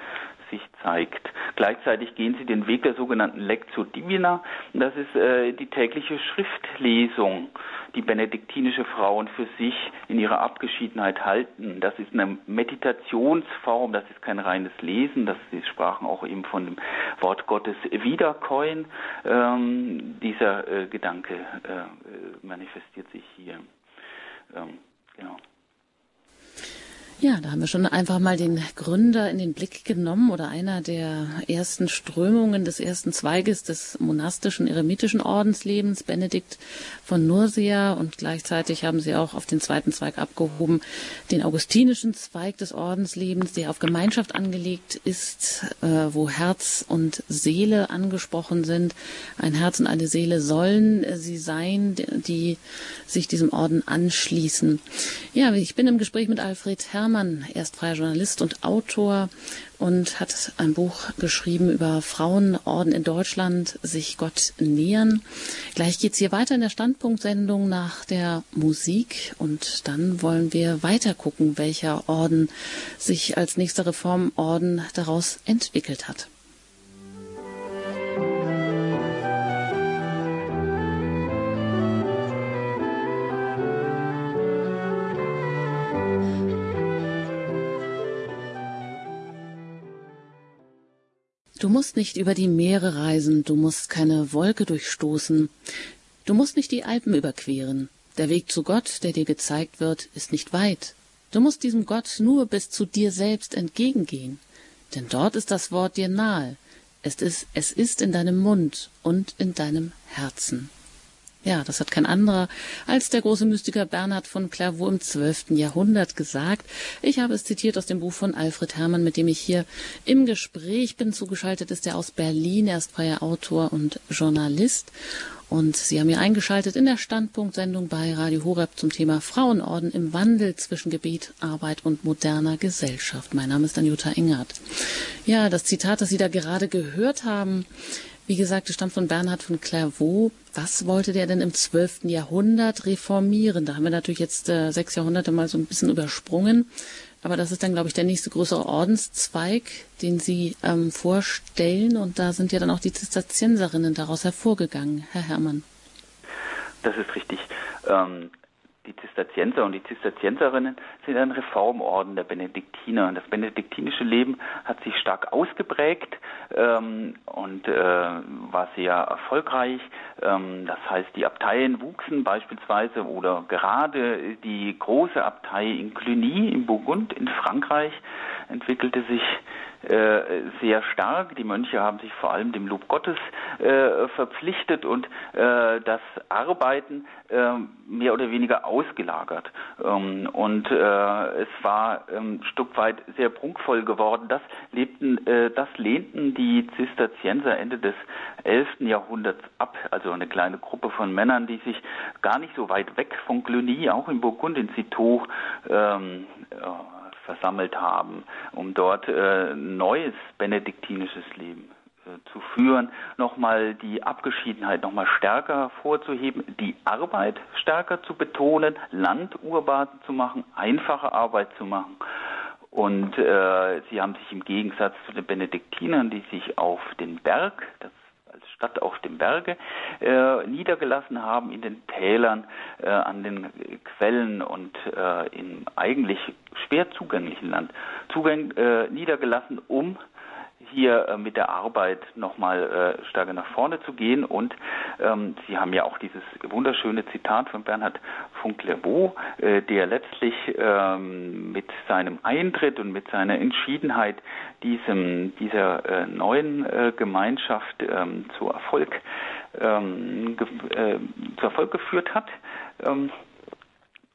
sich zeigt. Gleichzeitig gehen sie den Weg der sogenannten Lectio Divina. Das ist äh, die tägliche Schriftlesung, die benediktinische Frauen für sich in ihrer Abgeschiedenheit halten. Das ist eine Meditationsform, das ist kein reines Lesen. Das, sie sprachen auch eben von dem Wort Gottes Wiederkäuen. Ähm, dieser äh, Gedanke äh, manifestiert sich hier. Ähm, genau. Ja, da haben wir schon einfach mal den Gründer in den Blick genommen oder einer der ersten Strömungen des ersten Zweiges des monastischen eremitischen Ordenslebens, Benedikt von Nursia. Und gleichzeitig haben sie auch auf den zweiten Zweig abgehoben, den augustinischen Zweig des Ordenslebens, der auf Gemeinschaft angelegt ist, äh, wo Herz und Seele angesprochen sind. Ein Herz und eine Seele sollen sie sein, die sich diesem Orden anschließen. Ja, ich bin im Gespräch mit Alfred Herr Herrmann, er ist freier Journalist und Autor und hat ein Buch geschrieben über Frauenorden in Deutschland, sich Gott nähern. Gleich geht's hier weiter in der Standpunktsendung nach der Musik und dann wollen wir weiter gucken, welcher Orden sich als nächster Reformorden daraus entwickelt hat. Du musst nicht über die Meere reisen, du musst keine Wolke durchstoßen, du musst nicht die Alpen überqueren. Der Weg zu Gott, der dir gezeigt wird, ist nicht weit. Du musst diesem Gott nur bis zu dir selbst entgegengehen, denn dort ist das Wort dir nahe. Es ist, es ist in deinem Mund und in deinem Herzen. Ja, das hat kein anderer als der große Mystiker Bernhard von Clairvaux im zwölften Jahrhundert gesagt. Ich habe es zitiert aus dem Buch von Alfred Herrmann, mit dem ich hier im Gespräch bin. Zugeschaltet ist er aus Berlin. Er ist freier Autor und Journalist. Und Sie haben hier eingeschaltet in der Standpunktsendung bei Radio Horeb zum Thema Frauenorden im Wandel zwischen Gebet, Arbeit und moderner Gesellschaft. Mein Name ist Anjuta Engert. Ja, das Zitat, das Sie da gerade gehört haben, wie gesagt, es stammt von Bernhard von Clairvaux. Was wollte der denn im 12. Jahrhundert reformieren? Da haben wir natürlich jetzt äh, sechs Jahrhunderte mal so ein bisschen übersprungen. Aber das ist dann, glaube ich, der nächste größere Ordenszweig, den Sie ähm, vorstellen. Und da sind ja dann auch die Zisterzienserinnen daraus hervorgegangen, Herr Herrmann. Das ist richtig. Ähm, die Zisterzienser und die Zisterzienserinnen sind ein Reformorden der Benediktiner. Das benediktinische Leben hat sich stark ausgeprägt ähm, und äh, war sehr erfolgreich. Ähm, das heißt, die Abteien wuchsen beispielsweise oder gerade die große Abtei in Cluny im Burgund in Frankreich entwickelte sich sehr stark. Die Mönche haben sich vor allem dem Lob Gottes äh, verpflichtet und äh, das Arbeiten äh, mehr oder weniger ausgelagert. Ähm, und äh, es war ähm, ein Stück weit sehr prunkvoll geworden. Das, lebten, äh, das lehnten die Zisterzienser Ende des 11. Jahrhunderts ab. Also eine kleine Gruppe von Männern, die sich gar nicht so weit weg von Cluny, auch in Burgund, in Citeaux, ähm, versammelt haben, um dort äh, neues benediktinisches Leben äh, zu führen, nochmal die Abgeschiedenheit nochmal stärker vorzuheben, die Arbeit stärker zu betonen, Land urbar zu machen, einfache Arbeit zu machen. Und äh, sie haben sich im Gegensatz zu den Benediktinern, die sich auf den Berg, das als Stadt auf dem Berge, äh, niedergelassen haben in den Tälern, äh, an den Quellen und äh, im eigentlich schwer zugänglichen Land. Zugäng äh, niedergelassen, um hier äh, mit der Arbeit nochmal äh, stärker nach vorne zu gehen. Und ähm, Sie haben ja auch dieses wunderschöne Zitat von Bernhard von Clairvaux, äh, der letztlich ähm, mit seinem Eintritt und mit seiner Entschiedenheit diesem, dieser äh, neuen äh, Gemeinschaft ähm, zu Erfolg ähm, äh, zu Erfolg geführt hat.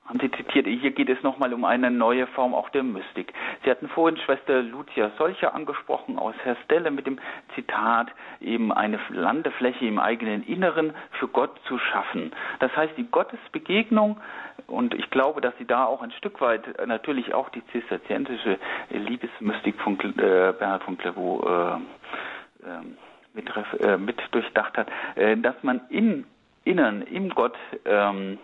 Haben Sie zitiert, hier geht es nochmal um eine neue Form auch der Mystik. Sie hatten vorhin Schwester Lucia Solcher angesprochen aus Herstelle mit dem Zitat, eben eine Landefläche im eigenen Inneren für Gott zu schaffen. Das heißt, die Gottesbegegnung, und ich glaube, dass Sie da auch ein Stück weit natürlich auch die zisterzientische Liebesmystik von äh, Bernhard von Clairvaux äh, ähm, mit, äh, mit durchdacht hat, äh, dass man im Innern, im Gott, ähm,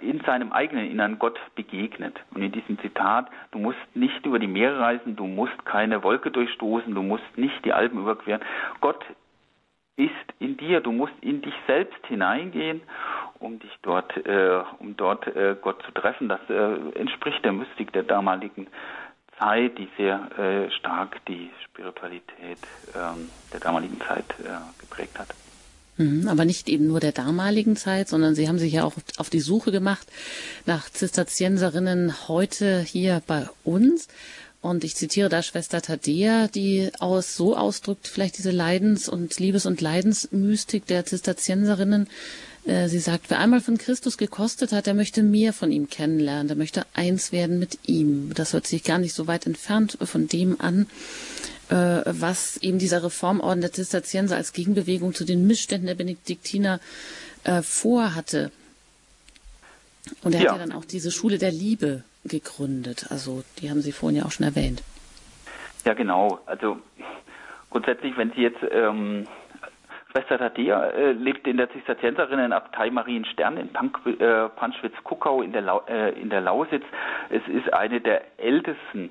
in seinem eigenen Innern Gott begegnet. Und in diesem Zitat, du musst nicht über die Meere reisen, du musst keine Wolke durchstoßen, du musst nicht die Alpen überqueren. Gott ist in dir, du musst in dich selbst hineingehen, um dich dort, äh, um dort äh, Gott zu treffen. Das äh, entspricht der Mystik der damaligen Zeit, die sehr äh, stark die Spiritualität ähm, der damaligen Zeit äh, geprägt hat. Mhm, aber nicht eben nur der damaligen Zeit, sondern Sie haben sich ja auch auf die Suche gemacht nach Zisterzienserinnen heute hier bei uns. Und ich zitiere da Schwester Thaddea, die aus, so ausdrückt vielleicht diese Leidens- und Liebes- und Leidensmystik der Zisterzienserinnen. Äh, sie sagt, wer einmal von Christus gekostet hat, der möchte mehr von ihm kennenlernen, der möchte eins werden mit ihm. Das hört sich gar nicht so weit entfernt von dem an, was eben dieser Reformorden der Zisterzienser als Gegenbewegung zu den Missständen der Benediktiner äh, vorhatte. Und er ja. hat ja dann auch diese Schule der Liebe gegründet. Also die haben Sie vorhin ja auch schon erwähnt. Ja, genau. Also grundsätzlich, wenn Sie jetzt ähm, Schwester Thaddea äh, lebt in der Zisterzienserinnenabtei Marienstern in äh, Panschwitz-Kuckau in, der äh, in der Lausitz. Es ist eine der ältesten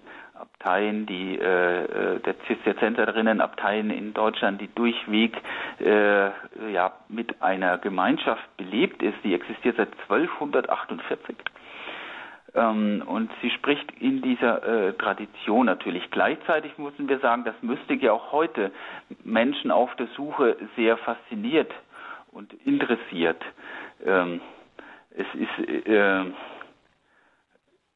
Abteien, die äh, äh der Zisterzienserinnenabteien in Deutschland, die durchweg äh, ja mit einer Gemeinschaft belebt ist. Die existiert seit 1248 ähm, und sie spricht in dieser äh, Tradition natürlich. Gleichzeitig müssen wir sagen, dass Mystik ja auch heute Menschen auf der Suche sehr fasziniert und interessiert. Ähm, es ist äh,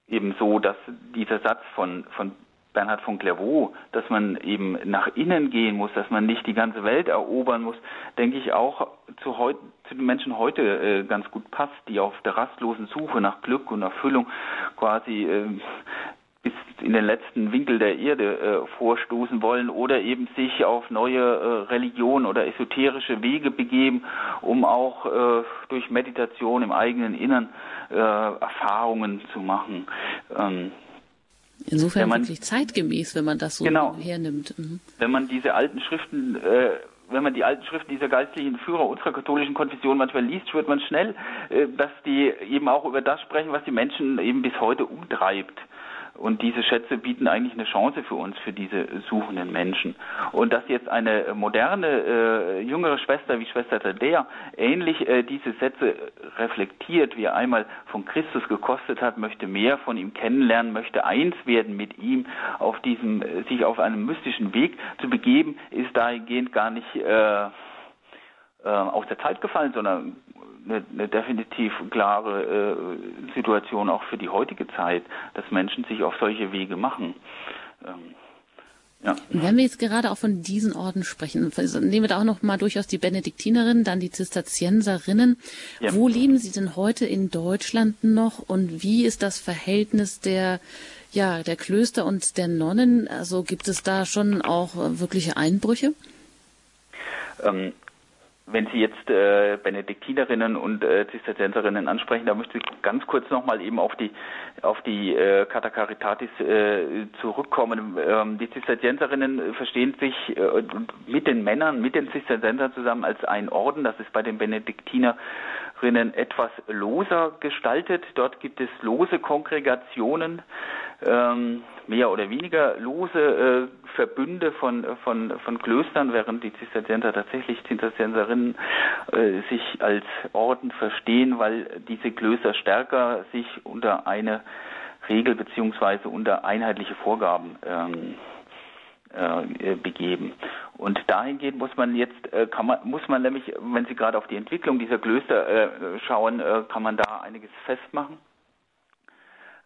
eben so, dass dieser Satz von, von Bernhard von Clairvaux, dass man eben nach innen gehen muss, dass man nicht die ganze Welt erobern muss, denke ich auch zu, heut, zu den Menschen heute äh, ganz gut passt, die auf der rastlosen Suche nach Glück und Erfüllung quasi äh, bis in den letzten Winkel der Erde äh, vorstoßen wollen oder eben sich auf neue äh, Religionen oder esoterische Wege begeben, um auch äh, durch Meditation im eigenen Innern äh, Erfahrungen zu machen. Ähm, Insofern man, wirklich zeitgemäß, wenn man das so genau, hernimmt. Mhm. Wenn man diese alten Schriften äh, wenn man die alten Schriften dieser geistlichen Führer unserer katholischen Konfession manchmal liest, wird man schnell, äh, dass die eben auch über das sprechen, was die Menschen eben bis heute umtreibt. Und diese Schätze bieten eigentlich eine Chance für uns, für diese suchenden Menschen. Und dass jetzt eine moderne, äh, jüngere Schwester wie Schwester Tadea ähnlich äh, diese Sätze reflektiert, wie er einmal von Christus gekostet hat, möchte mehr von ihm kennenlernen, möchte eins werden mit ihm, auf diesem, sich auf einem mystischen Weg zu begeben, ist dahingehend gar nicht äh, äh, aus der Zeit gefallen, sondern eine, eine definitiv klare äh, Situation auch für die heutige Zeit, dass Menschen sich auf solche Wege machen. Ähm, ja. Wenn wir jetzt gerade auch von diesen Orden sprechen, nehmen wir da auch noch mal durchaus die Benediktinerinnen, dann die Zisterzienserinnen. Ja. Wo leben sie denn heute in Deutschland noch und wie ist das Verhältnis der ja der Klöster und der Nonnen? Also gibt es da schon auch wirkliche Einbrüche? Ähm, wenn Sie jetzt äh, Benediktinerinnen und äh, Zisterzienserinnen ansprechen, da möchte ich ganz kurz nochmal eben auf die auf die äh, Kata Caritatis äh, zurückkommen. Ähm, die Zisterzienserinnen verstehen sich äh, mit den Männern, mit den Zisterziensern zusammen als ein Orden. Das ist bei den Benediktinerinnen etwas loser gestaltet. Dort gibt es lose Kongregationen ähm, mehr oder weniger lose äh, Verbünde von, von, von Klöstern, während die Zisterzienser tatsächlich Zisterzienserinnen äh, sich als Orden verstehen, weil diese Klöster stärker sich unter eine Regel beziehungsweise unter einheitliche Vorgaben ähm, äh, begeben. Und dahingehend muss man jetzt, äh, kann man, muss man nämlich, wenn Sie gerade auf die Entwicklung dieser Klöster äh, schauen, äh, kann man da einiges festmachen.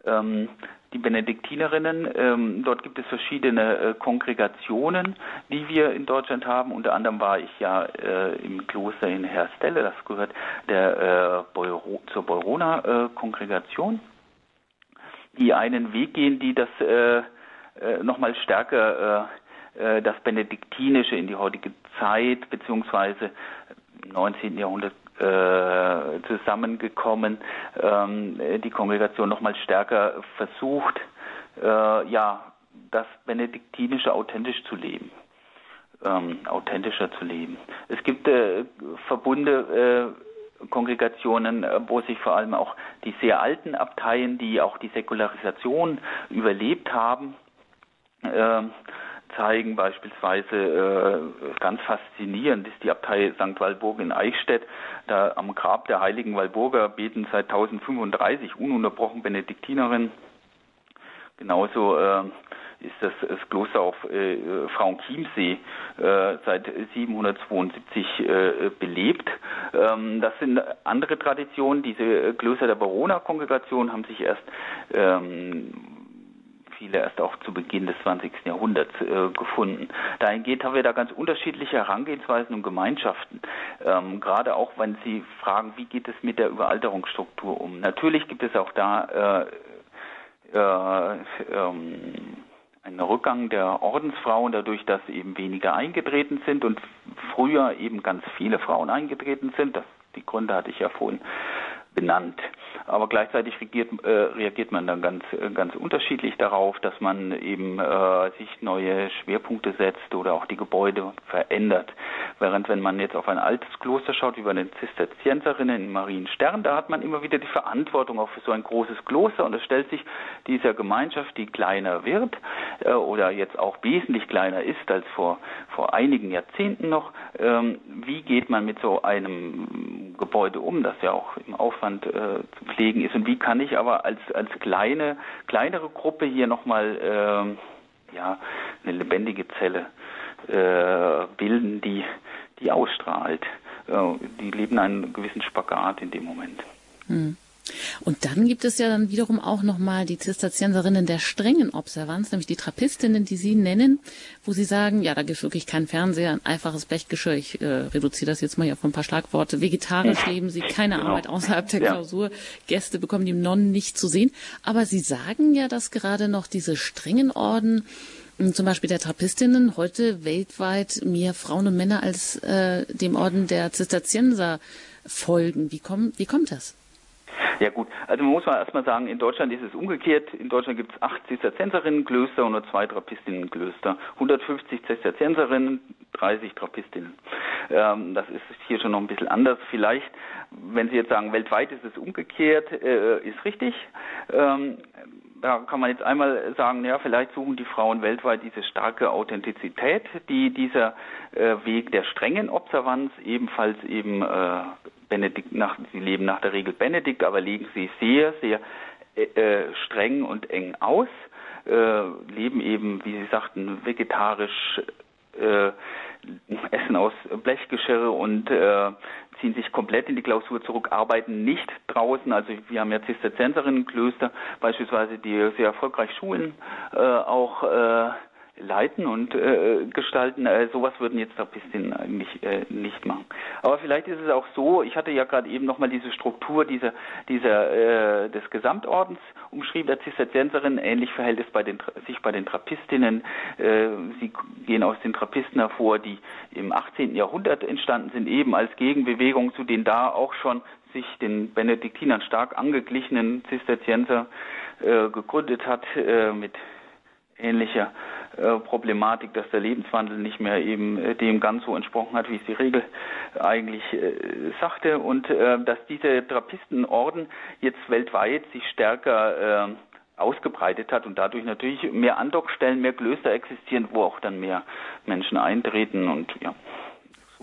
Ähm, die Benediktinerinnen. Ähm, dort gibt es verschiedene äh, Kongregationen, die wir in Deutschland haben. Unter anderem war ich ja äh, im Kloster in Herstelle, das gehört der, äh, Beuro, zur Beurona-Kongregation, die einen Weg gehen, die das äh, äh, nochmal stärker äh, das Benediktinische in die heutige Zeit beziehungsweise im 19. Jahrhundert äh, zusammengekommen, ähm, die Kongregation nochmal stärker versucht, äh, ja, das Benediktinische authentisch zu leben. Ähm, authentischer zu leben. Es gibt äh, Verbunde, äh, Kongregationen, äh, wo sich vor allem auch die sehr alten Abteien, die auch die Säkularisation überlebt haben, äh, zeigen. Beispielsweise äh, ganz faszinierend ist die Abtei St. Walburg in Eichstätt. Da am Grab der heiligen Walburger beten seit 1035 ununterbrochen Benediktinerinnen. Genauso äh, ist das, das Kloster auf äh, Frauenchiemsee äh, seit 772 äh, belebt. Ähm, das sind andere Traditionen. Diese Klöster der Barona-Kongregation haben sich erst ähm, viele erst auch zu Beginn des 20. Jahrhunderts äh, gefunden. Dahingehend haben wir da ganz unterschiedliche Herangehensweisen und Gemeinschaften. Ähm, gerade auch, wenn Sie fragen, wie geht es mit der Überalterungsstruktur um? Natürlich gibt es auch da äh, äh, ähm, einen Rückgang der Ordensfrauen, dadurch, dass eben weniger eingetreten sind und früher eben ganz viele Frauen eingetreten sind. Das, die Gründe hatte ich ja vorhin benannt. Aber gleichzeitig reagiert, äh, reagiert man dann ganz, äh, ganz unterschiedlich darauf, dass man eben äh, sich neue Schwerpunkte setzt oder auch die Gebäude verändert. Während wenn man jetzt auf ein altes Kloster schaut, wie bei den Zisterzienserinnen in Marienstern, da hat man immer wieder die Verantwortung auch für so ein großes Kloster und es stellt sich dieser Gemeinschaft, die kleiner wird äh, oder jetzt auch wesentlich kleiner ist als vor, vor einigen Jahrzehnten noch, ähm, wie geht man mit so einem Gebäude um, das ja auch im Aufwand äh, zu pflegen ist und wie kann ich aber als als kleine kleinere Gruppe hier nochmal äh, ja eine lebendige Zelle äh, bilden, die die ausstrahlt. Äh, die leben einen gewissen Spagat in dem Moment. Hm. Und dann gibt es ja dann wiederum auch nochmal die Zisterzienserinnen der strengen Observanz, nämlich die Trappistinnen, die Sie nennen, wo Sie sagen, ja, da gibt es wirklich kein Fernseher, ein einfaches Blechgeschirr. Ich äh, reduziere das jetzt mal hier auf ein paar Schlagworte. Vegetarisch leben Sie, keine genau. Arbeit außerhalb der Klausur. Gäste bekommen die Nonnen nicht zu sehen. Aber Sie sagen ja, dass gerade noch diese strengen Orden, hm, zum Beispiel der Trappistinnen, heute weltweit mehr Frauen und Männer als äh, dem Orden der Zisterzienser folgen. Wie, komm, wie kommt das? Ja gut, also man muss mal erstmal sagen, in Deutschland ist es umgekehrt. In Deutschland gibt es acht Zisterzienserinnenklöster und nur zwei Trappistinnenklöster. 150 Zisterzienserinnen, 30 Trappistinnen. Ähm, das ist hier schon noch ein bisschen anders. Vielleicht, wenn Sie jetzt sagen, weltweit ist es umgekehrt, äh, ist richtig. Ähm, da kann man jetzt einmal sagen, ja, vielleicht suchen die Frauen weltweit diese starke Authentizität, die dieser äh, Weg der strengen Observanz ebenfalls eben äh, Benedikt nach, sie leben nach der Regel Benedikt, aber legen sie sehr, sehr äh, streng und eng aus, äh, leben eben, wie Sie sagten, vegetarisch, äh, essen aus Blechgeschirr und äh, ziehen sich komplett in die Klausur zurück, arbeiten nicht draußen. Also wir haben ja Zisterzienserinnenklöster beispielsweise, die sehr erfolgreich Schulen äh, auch äh, leiten und äh, gestalten. Äh, sowas würden jetzt Trappistinnen eigentlich äh, nicht machen. Aber vielleicht ist es auch so, ich hatte ja gerade eben nochmal diese Struktur dieser, dieser, äh, des Gesamtordens umschrieben, der Zisterzienserinnen. Ähnlich verhält es bei den, sich bei den Trappistinnen. Äh, sie gehen aus den Trappisten hervor, die im 18. Jahrhundert entstanden sind, eben als Gegenbewegung zu den da auch schon sich den Benediktinern stark angeglichenen Zisterzienser äh, gegründet hat äh, mit ähnlicher äh, Problematik, dass der Lebenswandel nicht mehr eben äh, dem ganz so entsprochen hat, wie es die Regel eigentlich äh, sagte und äh, dass diese Trappistenorden jetzt weltweit sich stärker äh, ausgebreitet hat und dadurch natürlich mehr Andockstellen, mehr Klöster existieren, wo auch dann mehr Menschen eintreten und ja.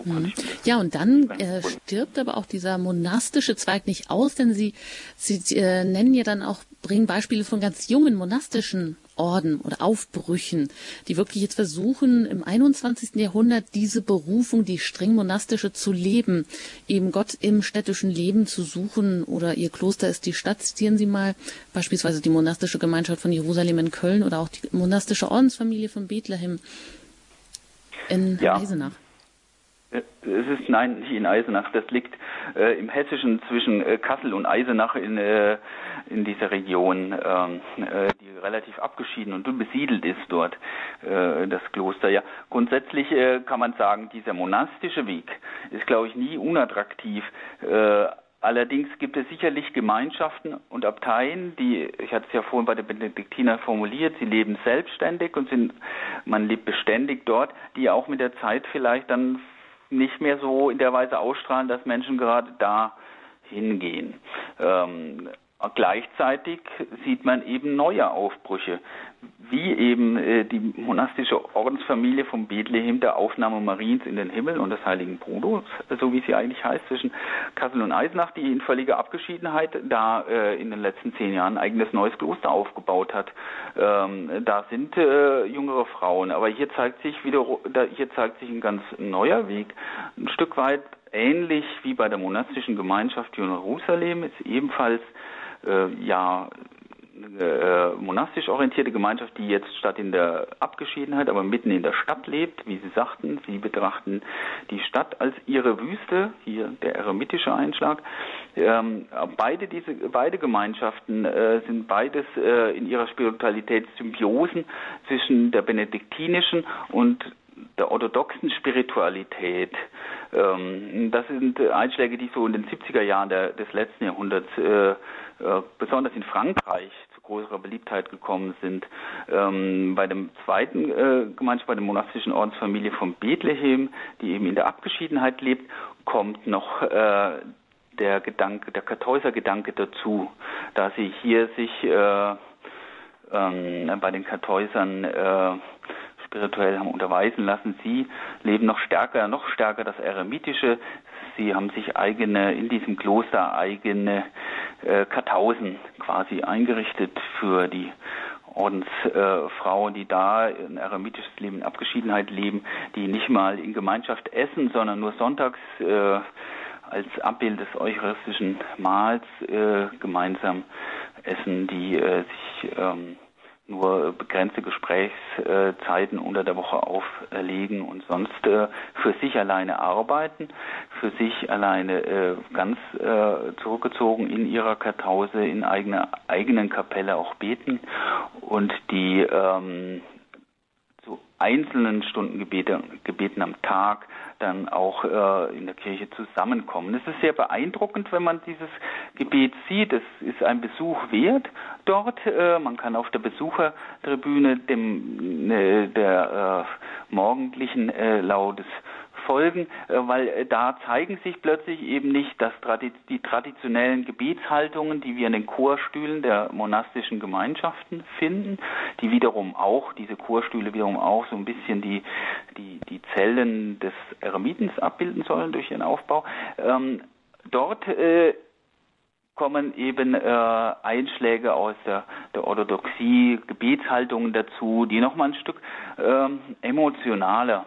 Mhm. Ja, und dann äh, stirbt aber auch dieser monastische Zweig nicht aus, denn Sie, Sie äh, nennen ja dann auch, bringen Beispiele von ganz jungen monastischen Orden oder Aufbrüchen, die wirklich jetzt versuchen, im 21. Jahrhundert diese Berufung, die streng monastische zu leben, eben Gott im städtischen Leben zu suchen oder ihr Kloster ist die Stadt. Zitieren Sie mal beispielsweise die monastische Gemeinschaft von Jerusalem in Köln oder auch die monastische Ordensfamilie von Bethlehem in ja. Eisenach. Es ist nein, nicht in Eisenach. Das liegt äh, im Hessischen zwischen äh, Kassel und Eisenach in, äh, in dieser Region, ähm, äh, die relativ abgeschieden und besiedelt ist dort, äh, das Kloster. Ja, grundsätzlich äh, kann man sagen, dieser monastische Weg ist, glaube ich, nie unattraktiv. Allerdings gibt es sicherlich Gemeinschaften und Abteien, die, ich hatte es ja vorhin bei der Benediktiner formuliert, sie leben selbstständig und sind, man lebt beständig dort, die auch mit der Zeit vielleicht dann nicht mehr so in der Weise ausstrahlen, dass Menschen gerade da hingehen. Ähm, gleichzeitig sieht man eben neue Aufbrüche, wie eben äh, die monastische Ordensfamilie von Bethlehem der Aufnahme Mariens in den Himmel und des heiligen Brudos, so wie sie eigentlich heißt, zwischen Kassel und Eisenach, die in völliger Abgeschiedenheit da äh, in den letzten zehn Jahren ein eigenes neues Kloster aufgebaut hat. Ähm, da sind äh, jüngere Frauen, aber hier zeigt sich wieder, hier zeigt sich ein ganz neuer Weg, ein Stück weit ähnlich wie bei der monastischen Gemeinschaft Jerusalem, ist ebenfalls ja äh, monastisch orientierte Gemeinschaft, die jetzt statt in der Abgeschiedenheit, aber mitten in der Stadt lebt, wie Sie sagten. Sie betrachten die Stadt als ihre Wüste, hier der eremitische Einschlag. Ähm, beide diese beide Gemeinschaften äh, sind beides äh, in ihrer Spiritualität Symbiosen zwischen der benediktinischen und der orthodoxen Spiritualität. Ähm, das sind Einschläge, die so in den 70er Jahren der, des letzten Jahrhunderts äh, äh, besonders in Frankreich zu größerer Beliebtheit gekommen sind. Ähm, bei dem zweiten äh, Gemeinschaft, bei der monastischen Ordensfamilie von Bethlehem, die eben in der Abgeschiedenheit lebt, kommt noch äh, der Gedanke, der Kartäuser-Gedanke dazu, da sie hier sich äh, ähm, bei den Kartäusern äh, spirituell haben unterweisen lassen. Sie leben noch stärker, noch stärker das Eremitische. Sie haben sich eigene, in diesem Kloster eigene äh, Kartausen quasi eingerichtet für die Ordensfrauen, äh, die da ein eremitisches Leben in Abgeschiedenheit leben, die nicht mal in Gemeinschaft essen, sondern nur sonntags äh, als Abbild des eucharistischen Mahls äh, gemeinsam essen, die äh, sich ähm, nur begrenzte Gesprächszeiten unter der Woche auflegen und sonst äh, für sich alleine arbeiten, für sich alleine äh, ganz äh, zurückgezogen in ihrer Kartause, in eigener eigenen Kapelle auch beten und die ähm, zu einzelnen Stundengebeten Gebeten am Tag dann auch äh, in der Kirche zusammenkommen. Es ist sehr beeindruckend, wenn man dieses Gebet sieht. Es ist ein Besuch wert dort. Äh, man kann auf der Besuchertribüne dem äh, der äh, morgendlichen äh, Lautes folgen, äh, weil äh, da zeigen sich plötzlich eben nicht dass die traditionellen Gebetshaltungen, die wir in den Chorstühlen der monastischen Gemeinschaften finden, die wiederum auch, diese Chorstühle wiederum auch so ein bisschen die, die, die Zellen des Eremitens abbilden sollen durch ihren Aufbau. Ähm, dort äh, kommen eben äh, Einschläge aus der, der Orthodoxie, Gebetshaltungen dazu, die nochmal ein Stück ähm, emotionaler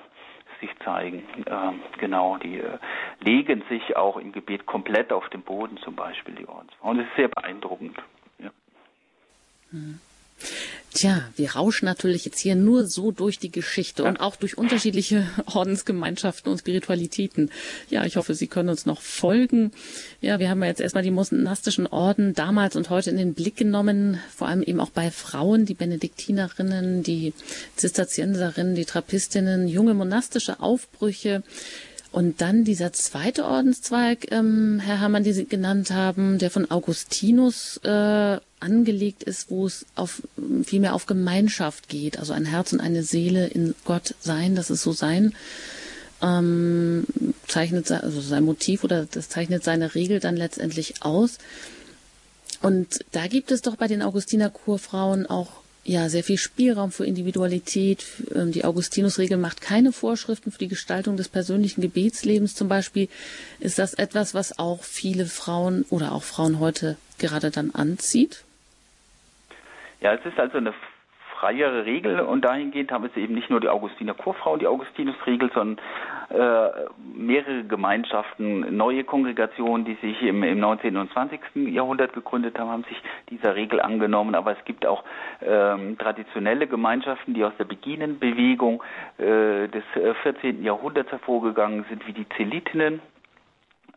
sich zeigen. Ähm, genau, die äh, legen sich auch im Gebet komplett auf den Boden, zum Beispiel die Ordensfrauen. Das ist sehr beeindruckend. Ja. Hm. Tja, wir rauschen natürlich jetzt hier nur so durch die Geschichte und auch durch unterschiedliche Ordensgemeinschaften und Spiritualitäten. Ja, ich hoffe, Sie können uns noch folgen. Ja, wir haben ja jetzt erstmal die monastischen Orden damals und heute in den Blick genommen, vor allem eben auch bei Frauen, die Benediktinerinnen, die Zisterzienserinnen, die Trappistinnen, junge monastische Aufbrüche, und dann dieser zweite Ordenszweig, ähm, Herr Herrmann, den Sie genannt haben, der von Augustinus äh, angelegt ist, wo es auf vielmehr auf Gemeinschaft geht, also ein Herz und eine Seele in Gott sein, das ist so sein, ähm, zeichnet also sein Motiv oder das zeichnet seine Regel dann letztendlich aus. Und da gibt es doch bei den Augustiner Kurfrauen auch ja, sehr viel Spielraum für Individualität. Ähm, die Augustinusregel macht keine Vorschriften für die Gestaltung des persönlichen Gebetslebens zum Beispiel. Ist das etwas, was auch viele Frauen oder auch Frauen heute gerade dann anzieht? Ja, es ist also eine freiere Regel und dahingehend haben es eben nicht nur die Augustiner Kurfrauen, die Augustinusregel, sondern mehrere Gemeinschaften, neue Kongregationen, die sich im, im 19. und 20. Jahrhundert gegründet haben, haben sich dieser Regel angenommen. Aber es gibt auch ähm, traditionelle Gemeinschaften, die aus der Beginenbewegung äh, des 14. Äh, Jahrhunderts hervorgegangen sind, wie die Zelitinnen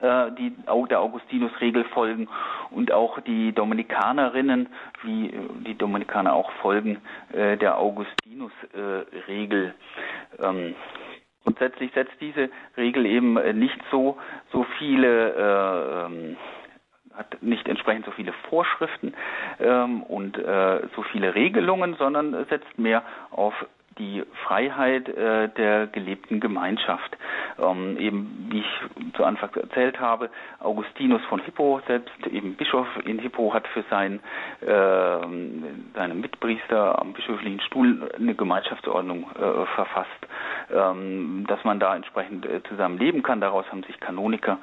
äh, die auch der Augustinus-Regel folgen und auch die Dominikanerinnen, wie äh, die Dominikaner auch folgen äh, der Augustinus-Regel. Ähm, grundsätzlich setzt diese Regel eben nicht so so viele äh, hat nicht entsprechend so viele Vorschriften ähm, und äh, so viele Regelungen, sondern setzt mehr auf die Freiheit äh, der gelebten Gemeinschaft. Ähm, eben, wie ich zu Anfang erzählt habe, Augustinus von Hippo, selbst eben Bischof in Hippo, hat für sein, äh, seine Mitpriester am bischöflichen Stuhl eine Gemeinschaftsordnung äh, verfasst, ähm, dass man da entsprechend äh, zusammen leben kann. Daraus haben sich Kanoniker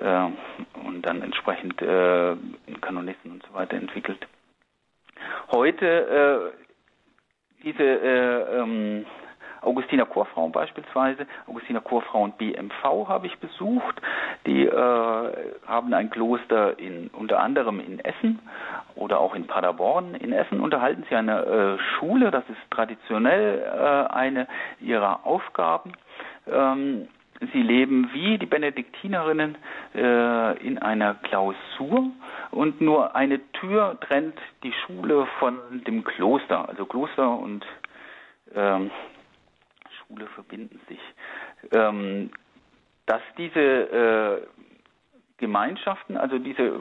äh, und dann entsprechend äh, Kanonisten und so weiter entwickelt. Heute äh, diese äh, ähm, Augustiner Chorfrauen beispielsweise, Augustiner Chorfrauen BMV habe ich besucht. Die äh, haben ein Kloster in unter anderem in Essen oder auch in Paderborn. In Essen unterhalten sie eine äh, Schule, das ist traditionell äh, eine ihrer Aufgaben. Ähm, Sie leben wie die Benediktinerinnen äh, in einer Klausur und nur eine Tür trennt die Schule von dem Kloster. Also Kloster und ähm, Schule verbinden sich. Ähm, dass diese äh, Gemeinschaften, also diese,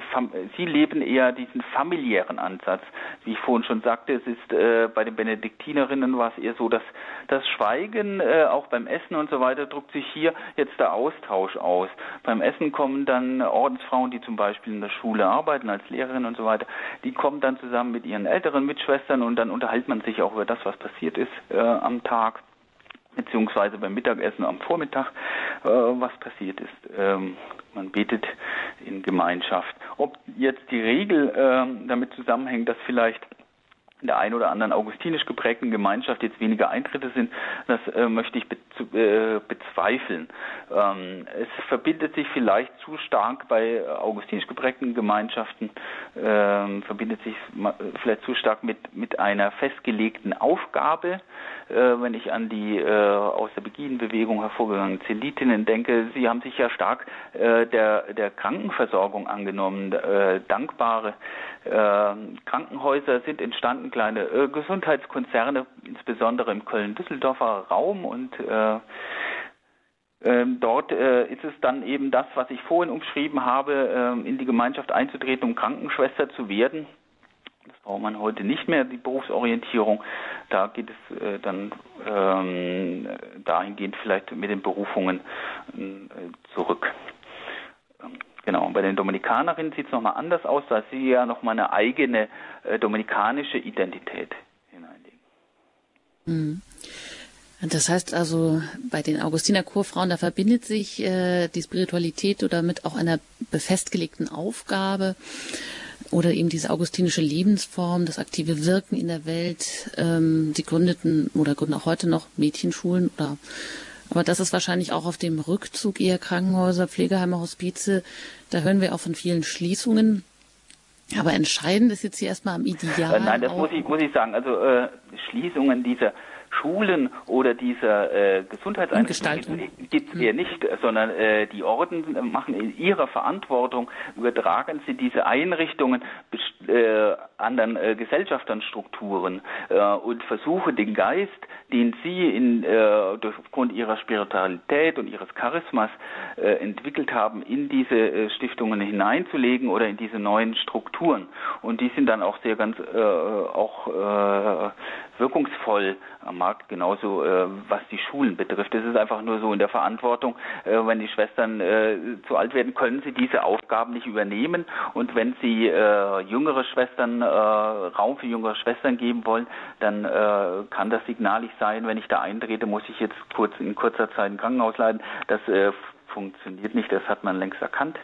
sie leben eher diesen familiären Ansatz. Wie ich vorhin schon sagte, es ist äh, bei den Benediktinerinnen war es eher so, dass das Schweigen äh, auch beim Essen und so weiter drückt sich hier jetzt der Austausch aus. Beim Essen kommen dann Ordensfrauen, die zum Beispiel in der Schule arbeiten als Lehrerin und so weiter, die kommen dann zusammen mit ihren älteren Mitschwestern und dann unterhält man sich auch über das, was passiert ist äh, am Tag beziehungsweise beim Mittagessen am Vormittag, äh, was passiert ist. Ähm, man betet in Gemeinschaft. Ob jetzt die Regel äh, damit zusammenhängt, dass vielleicht in der einen oder anderen augustinisch geprägten Gemeinschaft jetzt weniger Eintritte sind, das äh, möchte ich be äh, bezweifeln. Ähm, es verbindet sich vielleicht zu stark bei augustinisch geprägten Gemeinschaften, äh, verbindet sich vielleicht zu stark mit, mit einer festgelegten Aufgabe. Äh, wenn ich an die äh, aus der Beginenbewegung hervorgegangenen Zelitinnen denke, sie haben sich ja stark äh, der, der Krankenversorgung angenommen, dankbare Krankenhäuser sind entstanden, kleine Gesundheitskonzerne, insbesondere im Köln-Düsseldorfer Raum und äh, ähm, dort äh, ist es dann eben das, was ich vorhin umschrieben habe, ähm, in die Gemeinschaft einzutreten, um Krankenschwester zu werden. Das braucht man heute nicht mehr, die Berufsorientierung. Da geht es äh, dann ähm, dahingehend vielleicht mit den Berufungen äh, zurück. Genau, und bei den Dominikanerinnen sieht es nochmal anders aus, da sie ja nochmal eine eigene äh, dominikanische Identität hineinlegen. Mhm. Das heißt also, bei den Augustiner Chorfrauen, da verbindet sich äh, die Spiritualität oder mit auch einer befestgelegten Aufgabe oder eben diese augustinische Lebensform, das aktive Wirken in der Welt. Ähm, sie gründeten oder gründen auch heute noch Mädchenschulen oder aber das ist wahrscheinlich auch auf dem Rückzug eher Krankenhäuser, Pflegeheime, Hospize. Da hören wir auch von vielen Schließungen. Aber entscheidend ist jetzt hier erstmal am Ideal. Äh, nein, das muss ich, muss ich sagen. Also äh, Schließungen dieser Schulen oder dieser äh, Gesundheitseinrichtungen gibt es eher nicht, sondern äh, die Orden machen in ihrer Verantwortung, übertragen sie diese Einrichtungen äh, anderen äh, Gesellschaftsstrukturen äh, und versuchen den Geist, den sie in, äh, durch, aufgrund ihrer Spiritualität und ihres Charismas äh, entwickelt haben, in diese äh, Stiftungen hineinzulegen oder in diese neuen Strukturen. Und die sind dann auch sehr ganz äh, auch äh, wirkungsvoll am Markt, genauso äh, was die Schulen betrifft. Es ist einfach nur so in der Verantwortung, äh, wenn die Schwestern äh, zu alt werden, können sie diese Aufgaben nicht übernehmen. Und wenn sie äh, jüngere Schwestern, äh, Raum für jüngere Schwestern geben wollen, dann äh, kann das signalig sein, wenn ich da eintrete, muss ich jetzt kurz in kurzer Zeit ein Krankenhaus leiten. Das äh, funktioniert nicht, das hat man längst erkannt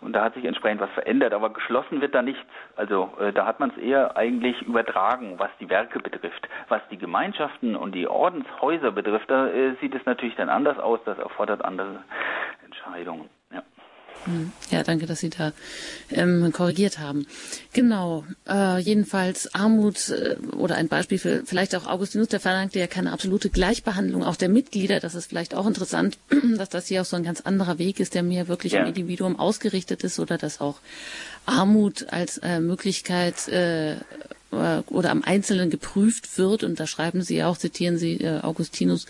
und da hat sich entsprechend was verändert, aber geschlossen wird da nichts. Also äh, da hat man es eher eigentlich übertragen, was die Werke betrifft. Was die Gemeinschaften und die Ordenshäuser betrifft, da äh, sieht es natürlich dann anders aus, das erfordert andere Entscheidungen. Ja. Hm. Ja, danke, dass Sie da ähm, korrigiert haben. Genau, äh, jedenfalls Armut äh, oder ein Beispiel für vielleicht auch Augustinus, der verlangte ja keine absolute Gleichbehandlung auch der Mitglieder. Das ist vielleicht auch interessant, dass das hier auch so ein ganz anderer Weg ist, der mehr wirklich ja. im Individuum ausgerichtet ist oder dass auch Armut als äh, Möglichkeit äh, äh oder am Einzelnen geprüft wird. Und da schreiben Sie auch, zitieren Sie äh, Augustinus,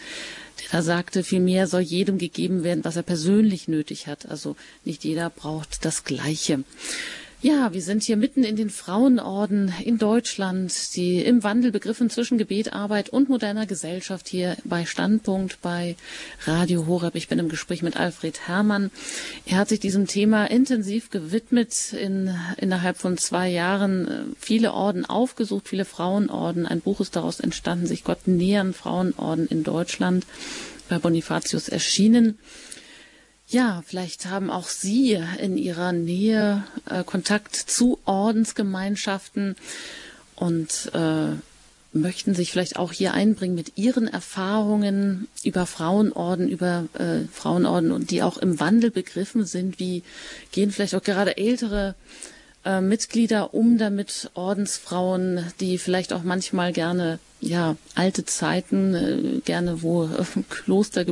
der sagte, vielmehr soll jedem gegeben werden, was er persönlich nötig hat. Also nicht jeder braucht das Gleiche. Ja, wir sind hier mitten in den Frauenorden in Deutschland, die im Wandel begriffen zwischen Gebet, Arbeit und moderner Gesellschaft hier bei Standpunkt bei Radio Horeb. Ich bin im Gespräch mit Alfred Herrmann. Er hat sich diesem Thema intensiv gewidmet, in, innerhalb von zwei Jahren äh, viele Orden aufgesucht, viele Frauenorden. Ein Buch ist daraus entstanden, sich Gott nähern, Frauenorden in Deutschland, bei Bonifatius erschienen. Ja, vielleicht haben auch Sie in Ihrer Nähe äh, Kontakt zu Ordensgemeinschaften und äh, möchten sich vielleicht auch hier einbringen mit Ihren Erfahrungen über Frauenorden, über äh, Frauenorden und die auch im Wandel begriffen sind. Wie gehen vielleicht auch gerade ältere äh, Mitglieder um damit Ordensfrauen, die vielleicht auch manchmal gerne ja alte Zeiten äh, gerne wo äh, Kloster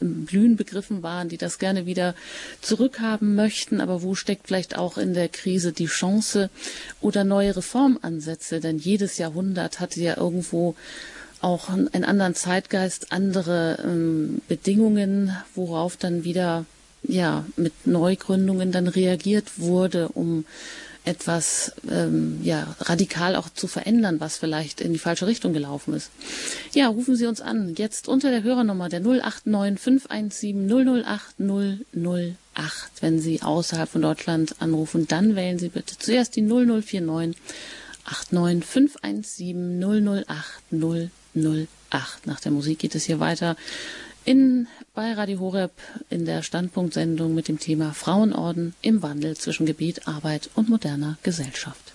blühen begriffen waren, die das gerne wieder zurückhaben möchten, aber wo steckt vielleicht auch in der Krise die Chance oder neue Reformansätze, denn jedes Jahrhundert hatte ja irgendwo auch einen anderen Zeitgeist, andere ähm, Bedingungen, worauf dann wieder ja mit Neugründungen dann reagiert wurde, um etwas ähm, ja, radikal auch zu verändern, was vielleicht in die falsche Richtung gelaufen ist. Ja, rufen Sie uns an. Jetzt unter der Hörernummer der 089 517 008 008. Wenn Sie außerhalb von Deutschland anrufen, dann wählen Sie bitte zuerst die 0049 89 517 008 008. Nach der Musik geht es hier weiter in, bei Radio Horeb in der Standpunktsendung mit dem Thema Frauenorden im Wandel zwischen Gebet, Arbeit und moderner Gesellschaft.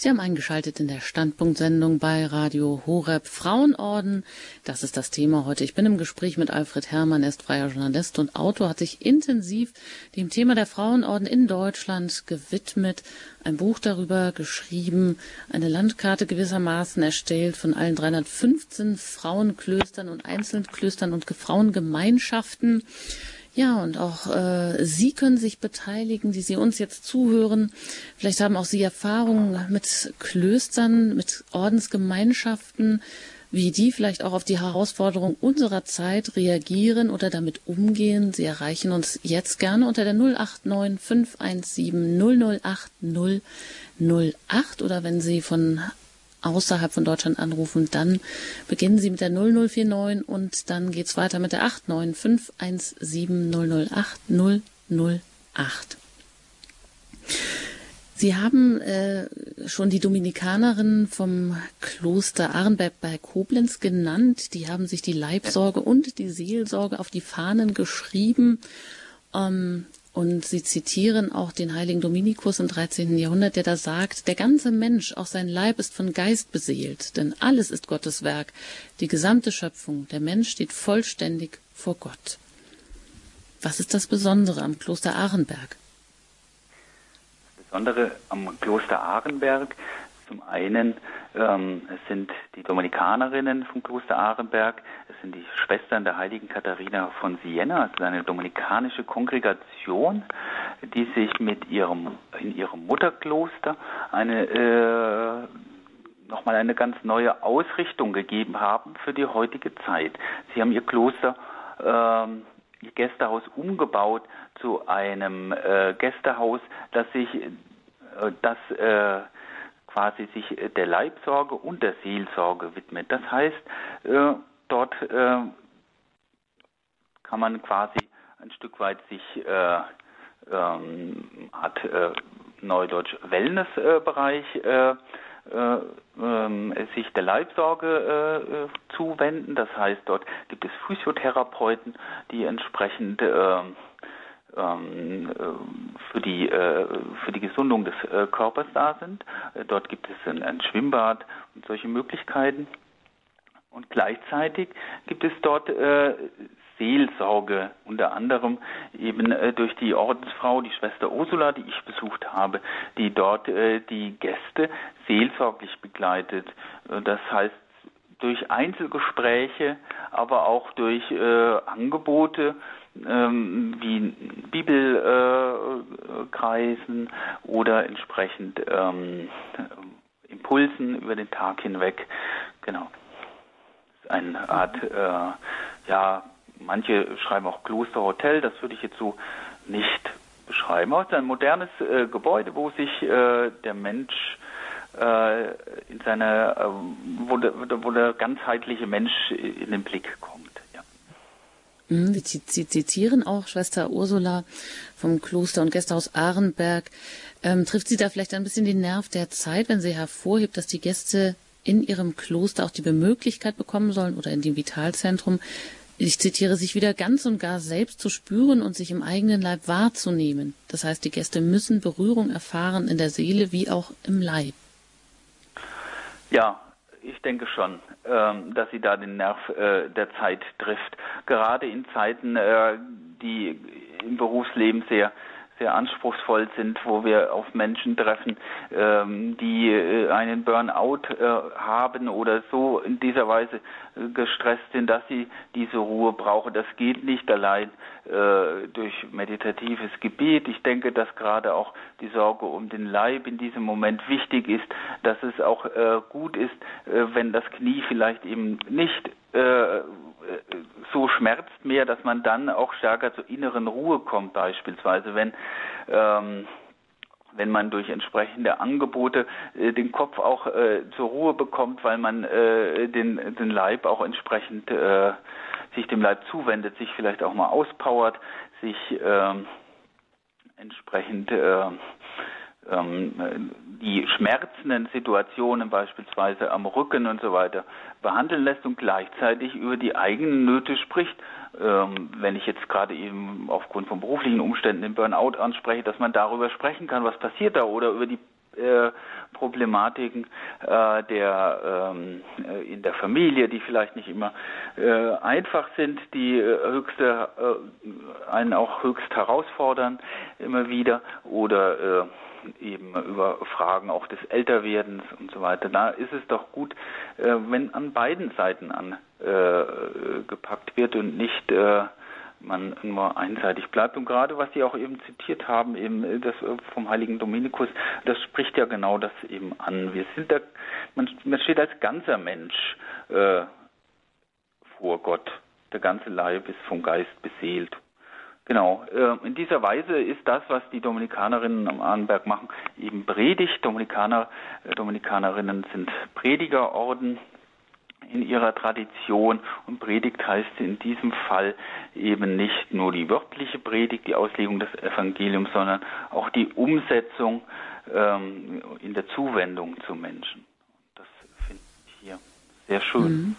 Sie haben eingeschaltet in der Standpunktsendung bei Radio Horeb Frauenorden. Das ist das Thema heute. Ich bin im Gespräch mit Alfred Herrmann, er ist freier Journalist und Autor, hat sich intensiv dem Thema der Frauenorden in Deutschland gewidmet, ein Buch darüber geschrieben, eine Landkarte gewissermaßen erstellt von allen 315 Frauenklöstern und Einzelklöstern und Frauengemeinschaften. Ja, und auch äh, Sie können sich beteiligen, die Sie uns jetzt zuhören. Vielleicht haben auch Sie Erfahrungen mit Klöstern, mit Ordensgemeinschaften, wie die vielleicht auch auf die Herausforderung unserer Zeit reagieren oder damit umgehen. Sie erreichen uns jetzt gerne unter der 089 517 008 008 oder wenn Sie von außerhalb von Deutschland anrufen, dann beginnen Sie mit der 0049 und dann geht's weiter mit der 89517 008 Sie haben äh, schon die Dominikanerin vom Kloster Arnberg bei Koblenz genannt. Die haben sich die Leibsorge und die Seelsorge auf die Fahnen geschrieben. Ähm, Und Sie zitieren auch den heiligen Dominikus im 13. Jahrhundert, der da sagt, der ganze Mensch, auch sein Leib ist von Geist beseelt, denn alles ist Gottes Werk, die gesamte Schöpfung, der Mensch steht vollständig vor Gott. Was ist das Besondere am Kloster Ahrenberg? Das Besondere am Kloster Ahrenberg zum einen ähm, es sind die Dominikanerinnen vom Kloster Ahrenberg, es sind die Schwestern der heiligen Katharina von Siena, es ist eine dominikanische Kongregation, die sich mit ihrem, in ihrem Mutterkloster eine äh, nochmal eine ganz neue Ausrichtung gegeben haben für die heutige Zeit. Sie haben ihr Kloster, ähm, ihr Gästehaus umgebaut zu einem äh, Gästehaus, das sich äh, das äh, quasi sich äh, der Leibsorge und der Seelsorge widmet. Das heißt, äh, dort äh, kann man quasi ein Stück weit sich äh, ähm, hat äh, Neudeutsch Wellnessbereich äh, äh, sich der Leibsorge zuwenden. Das heißt, dort gibt es Physiotherapeuten, die entsprechend ähm, äh, für die äh, für die Gesundung des äh, Körpers da sind. dort gibt es ein, ein, Schwimmbad und solche Möglichkeiten. Und gleichzeitig gibt es dort Seelsorge, unter anderem eben durch die Ordensfrau, die Schwester Ursula, die ich besucht habe, die dort die Gäste seelsorglich begleitet. Das heißt, durch Einzelgespräche, aber auch durch Angebote ähm, wie Bibelkreisen äh, oder entsprechend ähm, Impulsen über den Tag hinweg. Genau. Das ist eine Art, äh, ja, manche schreiben auch Klosterhotel, das würde ich jetzt so nicht beschreiben. Aber es ist ein modernes äh, Gebäude, wo sich äh, der Mensch äh, in seiner, äh, wo der, wo der ganzheitliche Mensch in den Blick kommt. Mhm, Sie zitieren auch Schwester Ursula vom Kloster und Gästehaus Ahrenberg. Ähm, trifft Sie da vielleicht ein bisschen den Nerv der Zeit, wenn sie hervorhebt, dass die Gäste in ihrem Kloster auch die Möglichkeit bekommen sollen oder in dem Vitalzentrum, ich zitiere, sich wieder ganz und gar selbst zu spüren und sich im eigenen Leib wahrzunehmen. Das heißt, die Gäste müssen Berührung erfahren in der Seele wie auch im Leib. Ja, ich denke schon, ähm, dass sie da den Nerv äh, der Zeit trifft. Gerade in Zeiten, äh, die im Berufsleben sehr sehr anspruchsvoll sind, wo wir auf Menschen treffen, ähm, die äh, einen Burnout haben oder so in dieser Weise gestresst sind, dass sie diese Ruhe brauchen. Das geht nicht allein äh, durch meditatives Gebet. Ich denke, dass gerade auch die Sorge um den Leib in diesem Moment wichtig ist, dass es auch äh, gut ist, äh, wenn das Knie vielleicht eben nicht so schmerzt mehr, dass man dann auch stärker zur inneren Ruhe kommt, beispielsweise, wenn ähm, wenn man durch entsprechende Angebote äh, den Kopf auch äh, zur Ruhe bekommt, weil man äh, den, den Leib auch entsprechend äh, sich dem Leib zuwendet, sich vielleicht auch mal auspowert, sich äh, entsprechend äh, ähm, die schmerzenden Situationen beispielsweise am Rücken und so weiter behandeln lässt und gleichzeitig über die eigenen Nöte spricht. Ähm, wenn ich jetzt gerade eben aufgrund von beruflichen Umständen den Burnout anspreche, dass man darüber sprechen kann, was passiert da oder über die äh, Problematiken äh, der ähm, äh, in der Familie, die vielleicht nicht immer äh, einfach sind, die äh, höchste äh, einen auch höchst herausfordern immer wieder oder eben über Fragen auch des Älterwerdens und so weiter. Da ist es doch gut, äh, wenn an beiden Seiten angepackt wird und nicht äh, man nur einseitig bleibt. Und gerade was Sie auch eben zitiert haben, eben das vom heiligen Dominikus, das spricht ja genau das eben an. Wir sind da, man, man steht als ganzer Mensch äh, vor Gott. Der ganze Leib ist vom Geist beseelt. Genau. Äh, in dieser Weise ist das, was die Dominikanerinnen am Arnberg machen, eben Predigt. Dominikaner, äh, Dominikanerinnen sind Predigerorden in ihrer Tradition und Predigt heißt in diesem Fall eben nicht nur die wörtliche Predigt, die Auslegung des Evangeliums, sondern auch die Umsetzung ähm, in der Zuwendung zu Menschen. Das finde ich hier sehr schön. Mhm.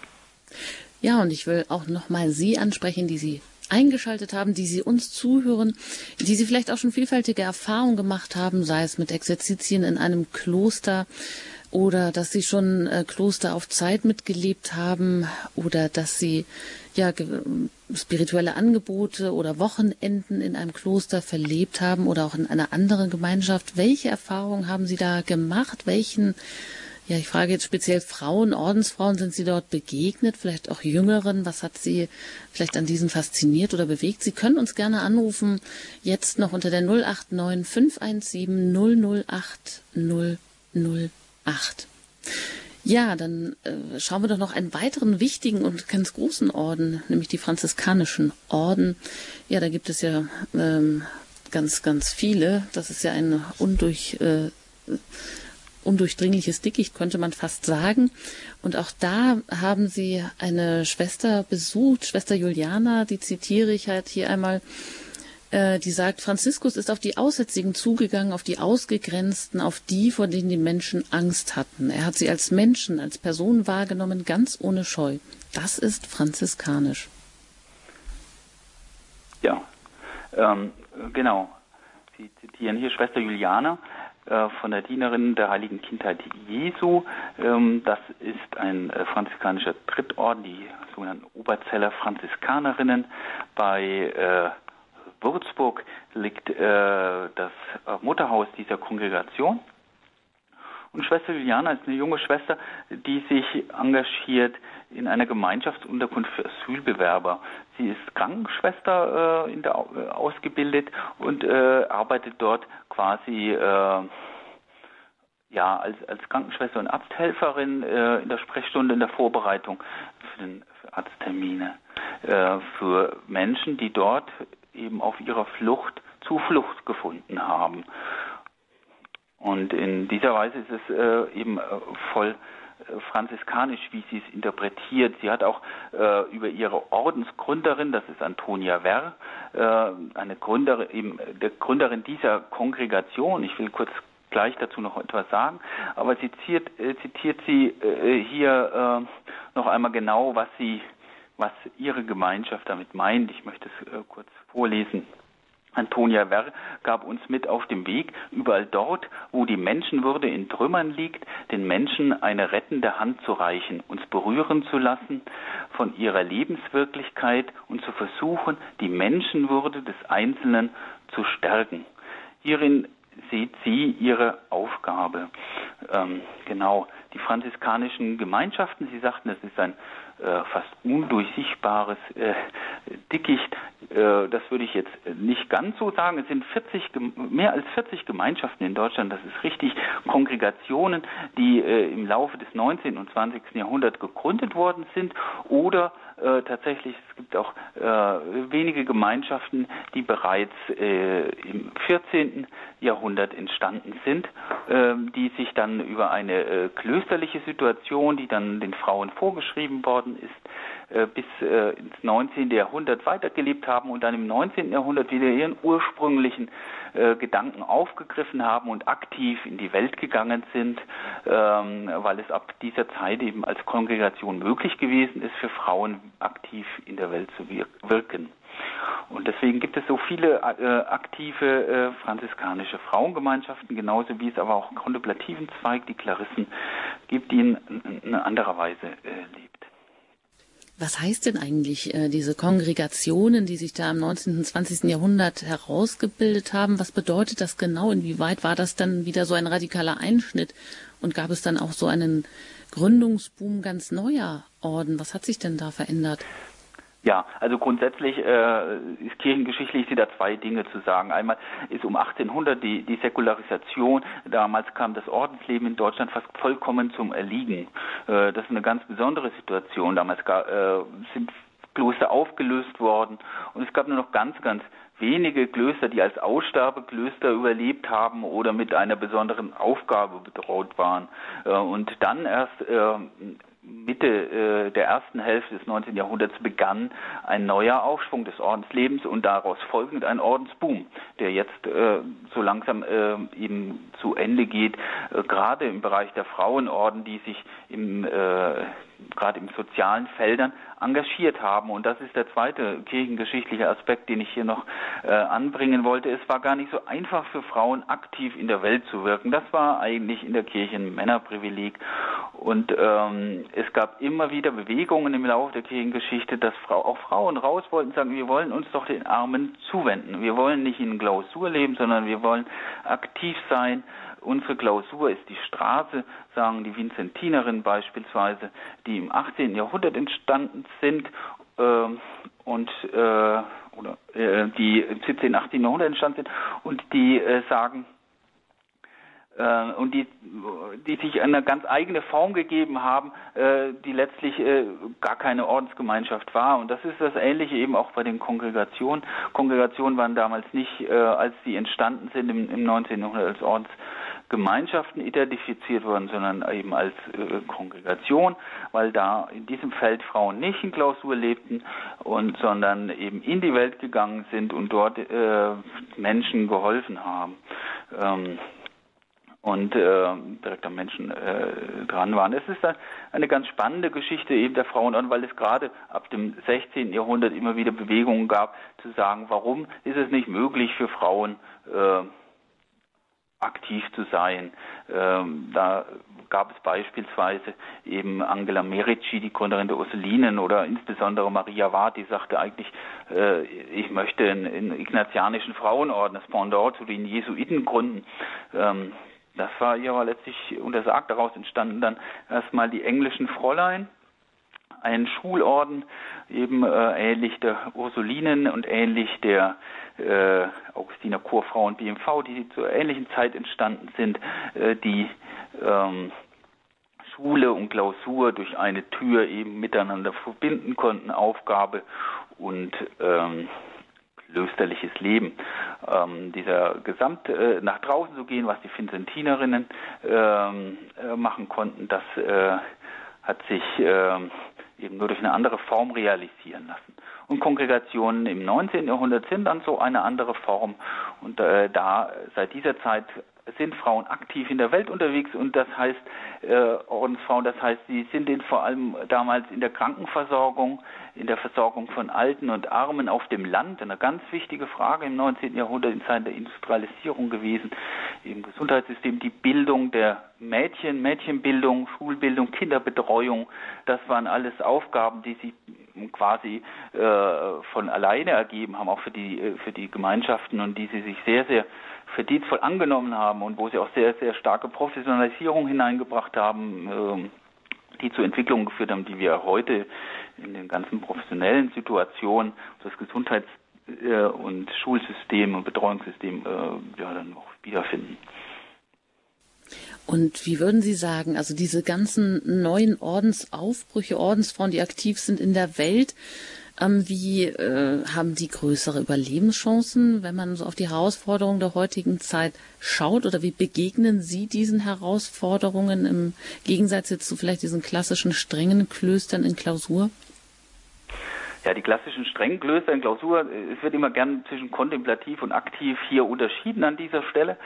Ja, und ich will auch nochmal Sie ansprechen, die Sie eingeschaltet haben, die Sie uns zuhören, die Sie vielleicht auch schon vielfältige Erfahrungen gemacht haben, sei es mit Exerzitien in einem Kloster oder dass Sie schon äh, Kloster auf Zeit mitgelebt haben oder dass Sie ja spirituelle Angebote oder Wochenenden in einem Kloster verlebt haben oder auch in einer anderen Gemeinschaft. Welche Erfahrungen haben Sie da gemacht? Welchen ja, ich frage jetzt speziell Frauen, Ordensfrauen, sind Sie dort begegnet? Vielleicht auch Jüngeren? Was hat Sie vielleicht an diesen fasziniert oder bewegt? Sie können uns gerne anrufen, jetzt noch unter der 089 517 008 008. Ja, dann äh, schauen wir doch noch einen weiteren wichtigen und ganz großen Orden, nämlich die franziskanischen Orden. Ja, da gibt es ja ähm, ganz, ganz viele. Das ist ja ein undurch äh, undurchdringliches Dickicht, könnte man fast sagen. Und auch da haben sie eine Schwester besucht, Schwester Juliana, die zitiere ich halt hier einmal, äh, die sagt, Franziskus ist auf die Aussätzigen zugegangen, auf die Ausgegrenzten, auf die, vor denen die Menschen Angst hatten. Er hat sie als Menschen, als Person wahrgenommen, ganz ohne Scheu. Das ist franziskanisch. Ja, ähm, genau. Sie zitieren hier Schwester Juliana. Äh, von der Dienerin der Heiligen Kindheit Jesu. Ähm, das ist ein äh, franziskanischer Drittorden, die sogenannten Oberzeller Franziskanerinnen. Bei äh, Würzburg liegt das Mutterhaus dieser Kongregation. Und Schwester Juliana ist eine junge Schwester, die sich engagiert in einer Gemeinschaftsunterkunft für Asylbewerber. Sie ist Krankenschwester äh, in der, äh, ausgebildet und äh, arbeitet dort quasi äh, ja als, als Krankenschwester und Arzthelferin äh, in der Sprechstunde in der Vorbereitung für, den, für Arzttermine äh, für Menschen, die dort eben auf ihrer Flucht Zuflucht gefunden haben. Und in dieser Weise ist es eben voll franziskanisch, wie sie es interpretiert. Sie hat auch äh, über ihre Ordensgründerin, das ist Antonia Werr, äh, eine Gründerin, der Gründerin dieser Kongregation. Ich will kurz gleich dazu noch etwas sagen, aber sie zitiert, äh, zitiert sie äh, hier noch einmal genau, was sie, was ihre Gemeinschaft damit meint. Ich möchte es kurz vorlesen. Antonia Werr gab uns mit auf dem Weg, überall dort, wo die Menschenwürde in Trümmern liegt, den Menschen eine rettende Hand zu reichen, uns berühren zu lassen von ihrer Lebenswirklichkeit und zu versuchen, die Menschenwürde des Einzelnen zu stärken. Hierin sieht sie ihre Aufgabe. Ähm, genau, die franziskanischen Gemeinschaften, Sie sagten, es ist ein fast undurchsichtbares äh, Dickicht. Äh, das würde ich jetzt nicht ganz so sagen. Es sind 40, mehr als 40 Gemeinschaften in Deutschland, das ist richtig, Kongregationen, die äh, im Laufe des 19. und 20. Jahrhunderts gegründet worden sind oder äh, tatsächlich, es gibt auch äh, wenige Gemeinschaften, die bereits äh, im 14. Jahrhundert entstanden sind, äh, die sich dann über eine äh, klösterliche Situation, die dann den Frauen vorgeschrieben worden ist, äh, bis äh, ins 19. Jahrhundert weitergelebt haben und dann im 19. Jahrhundert wieder ihren ursprünglichen äh, Gedanken aufgegriffen haben und aktiv in die Welt gegangen sind, ähm, weil es ab dieser Zeit eben als Kongregation möglich gewesen ist, für Frauen aktiv in der Welt zu wirken. Und deswegen gibt es so viele äh, aktive äh, franziskanische Frauengemeinschaften, genauso wie es aber auch einen kontemplativen Zweig, die Klarissen, gibt, die in, in anderer Weise äh, lebt. Was heißt denn eigentlich äh, diese Kongregationen, die sich da im 19. und 20. Jahrhundert herausgebildet haben? Was bedeutet das genau? Inwieweit war das dann wieder so ein radikaler Einschnitt? Und gab es dann auch so einen Gründungsboom ganz neuer Orden? Was hat sich denn da verändert? Ja, also grundsätzlich äh, ist kirchengeschichtlich sind da zwei Dinge zu sagen. Einmal ist um 1800 die, die Säkularisation, damals kam das Ordensleben in Deutschland fast vollkommen zum Erliegen. Äh, das ist eine ganz besondere Situation. Damals äh, sind Kloster aufgelöst worden und es gab nur noch ganz, ganz wenige Klöster, die als Aussterbeklöster überlebt haben oder mit einer besonderen Aufgabe bedroht waren. Äh, und dann erst äh, Mitte äh, der ersten Hälfte des 19. Jahrhunderts begann ein neuer Aufschwung des Ordenslebens und daraus folgend ein Ordensboom, der jetzt äh, so langsam äh, eben zu Ende geht, äh, gerade im Bereich der Frauenorden, die sich im äh, gerade im sozialen Feldern engagiert haben. Und das ist der zweite kirchengeschichtliche Aspekt, den ich hier noch äh, anbringen wollte. Es war gar nicht so einfach für Frauen aktiv in der Welt zu wirken. Das war eigentlich in der Kirche ein Männerprivileg. Und ähm, es gab immer wieder Bewegungen im Laufe der Kirchengeschichte, dass Frau, auch Frauen raus wollten, sagen, wir wollen uns doch den Armen zuwenden. Wir wollen nicht in Klausur leben, sondern wir wollen aktiv sein Unsere Klausur ist die Straße, sagen die Vincentinerinnen beispielsweise, die im 18. Jahrhundert entstanden sind äh, und äh, oder äh, die im 17. 18. Jahrhundert entstanden sind und die äh, sagen, und die, die sich eine ganz eigene Form gegeben haben, äh, die letztlich äh, gar keine Ordensgemeinschaft war. Und das ist das Ähnliche eben auch bei den Kongregationen. Kongregationen waren damals nicht, äh, als sie entstanden sind im, im 19. Jahrhundert als Ordens Gemeinschaften identifiziert worden, sondern eben als äh, Kongregation, weil da in diesem Feld Frauen nicht in Klausur lebten und sondern eben in die Welt gegangen sind und dort äh, Menschen geholfen haben. Und äh, direkt am Menschen äh, dran waren. Es ist eine ganz spannende Geschichte eben der Frauenorden, weil es gerade ab dem 16. Jahrhundert immer wieder Bewegungen gab, zu sagen, warum ist es nicht möglich für Frauen, äh, aktiv zu sein. Ähm, da gab es beispielsweise eben Angela Merici, die Gründerin der Ursulinen, oder insbesondere Maria Ward, die sagte eigentlich, äh, ich möchte einen, einen ignatianischen Frauenorden, das Pendant zu den Jesuiten gründen. Ähm, das war ihr aber letztlich untersagt. Daraus entstanden dann erstmal die englischen Fräulein, ein Schulorden, eben äh, ähnlich der Ursulinen und ähnlich der äh, Augustiner Chorfrauen BMV, die zur ähnlichen Zeit entstanden sind, äh, die ähm, Schule und Klausur durch eine Tür eben miteinander verbinden konnten, Aufgabe und ähm, klösterliches Leben. Ähm, dieser Gesamt äh, nach draußen zu gehen, was die Vincentinerinnen ähm, äh, machen konnten, das äh, hat sich ähm, eben nur durch eine andere Form realisieren lassen. Und Kongregationen im 19. Jahrhundert sind dann so eine andere Form. Und äh, da seit dieser Zeit sind Frauen aktiv in der Welt unterwegs und das heißt äh, Ordensfrauen, das heißt, sie sind in, vor allem damals in der Krankenversorgung, in der Versorgung von Alten und Armen auf dem Land, eine ganz wichtige Frage im 19. Jahrhundert in Zeiten der Industrialisierung gewesen, im Gesundheitssystem, die Bildung der Mädchen, Mädchenbildung, Schulbildung, Kinderbetreuung, das waren alles Aufgaben, die sie quasi äh, von alleine ergeben haben, auch für die, äh, für die Gemeinschaften und die sie sich sehr, sehr verdienstvoll angenommen haben und wo sie auch sehr, sehr starke Professionalisierung hineingebracht haben, ähm, die zu Entwicklungen geführt haben, die wir heute in den ganzen professionellen Situationen, das Gesundheits- äh, und Schulsystem und Betreuungssystem äh, ja, dann auch wiederfinden. Und wie würden Sie sagen, also diese ganzen neuen Ordensaufbrüche, Ordensfrauen, die aktiv sind in der Welt, ähm, wie äh, haben die größere Überlebenschancen, wenn man so auf die Herausforderungen der heutigen Zeit schaut? Oder wie begegnen Sie diesen Herausforderungen im Gegensatz jetzt zu vielleicht diesen klassischen strengen Klöstern in Klausur? Ja, die klassischen strengen Klöster in Klausur, es wird immer gern zwischen kontemplativ und aktiv hier unterschieden an dieser Stelle.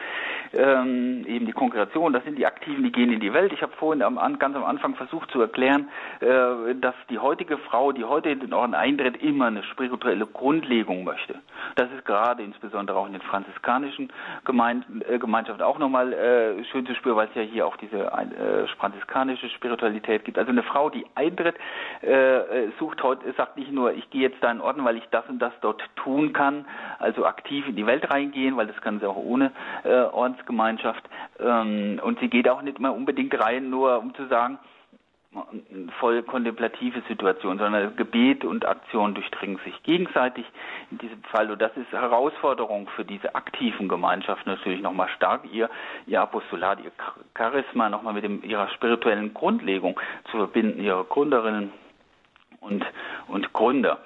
Ähm, eben die Kongregation, das sind die Aktiven, die gehen in die Welt. Ich habe vorhin am, ganz am Anfang versucht zu erklären, äh, dass die heutige Frau, die heute in den Orden eintritt, immer eine spirituelle Grundlegung möchte. Das ist gerade insbesondere auch in den franziskanischen Gemein äh, Gemeinschaften auch nochmal äh, schön zu spüren, weil es ja hier auch diese äh, franziskanische Spiritualität gibt. Also eine Frau, die eintritt, äh, sucht heute, sagt nicht nur, ich gehe jetzt da in Orden, weil ich das und das dort tun kann, also aktiv in die Welt reingehen, weil das kann sie auch ohne äh, Ordensgemeinschaft. Ähm, und sie geht auch nicht mal unbedingt rein, nur um zu sagen, voll kontemplative Situation, sondern Gebet und Aktion durchdringen sich gegenseitig in diesem Fall. Und das ist Herausforderung für diese aktiven Gemeinschaften natürlich nochmal stark, ihr, ihr Apostolat, ihr Charisma nochmal mit dem, ihrer spirituellen Grundlegung zu verbinden, ihre Gründerinnen und, und Gründer.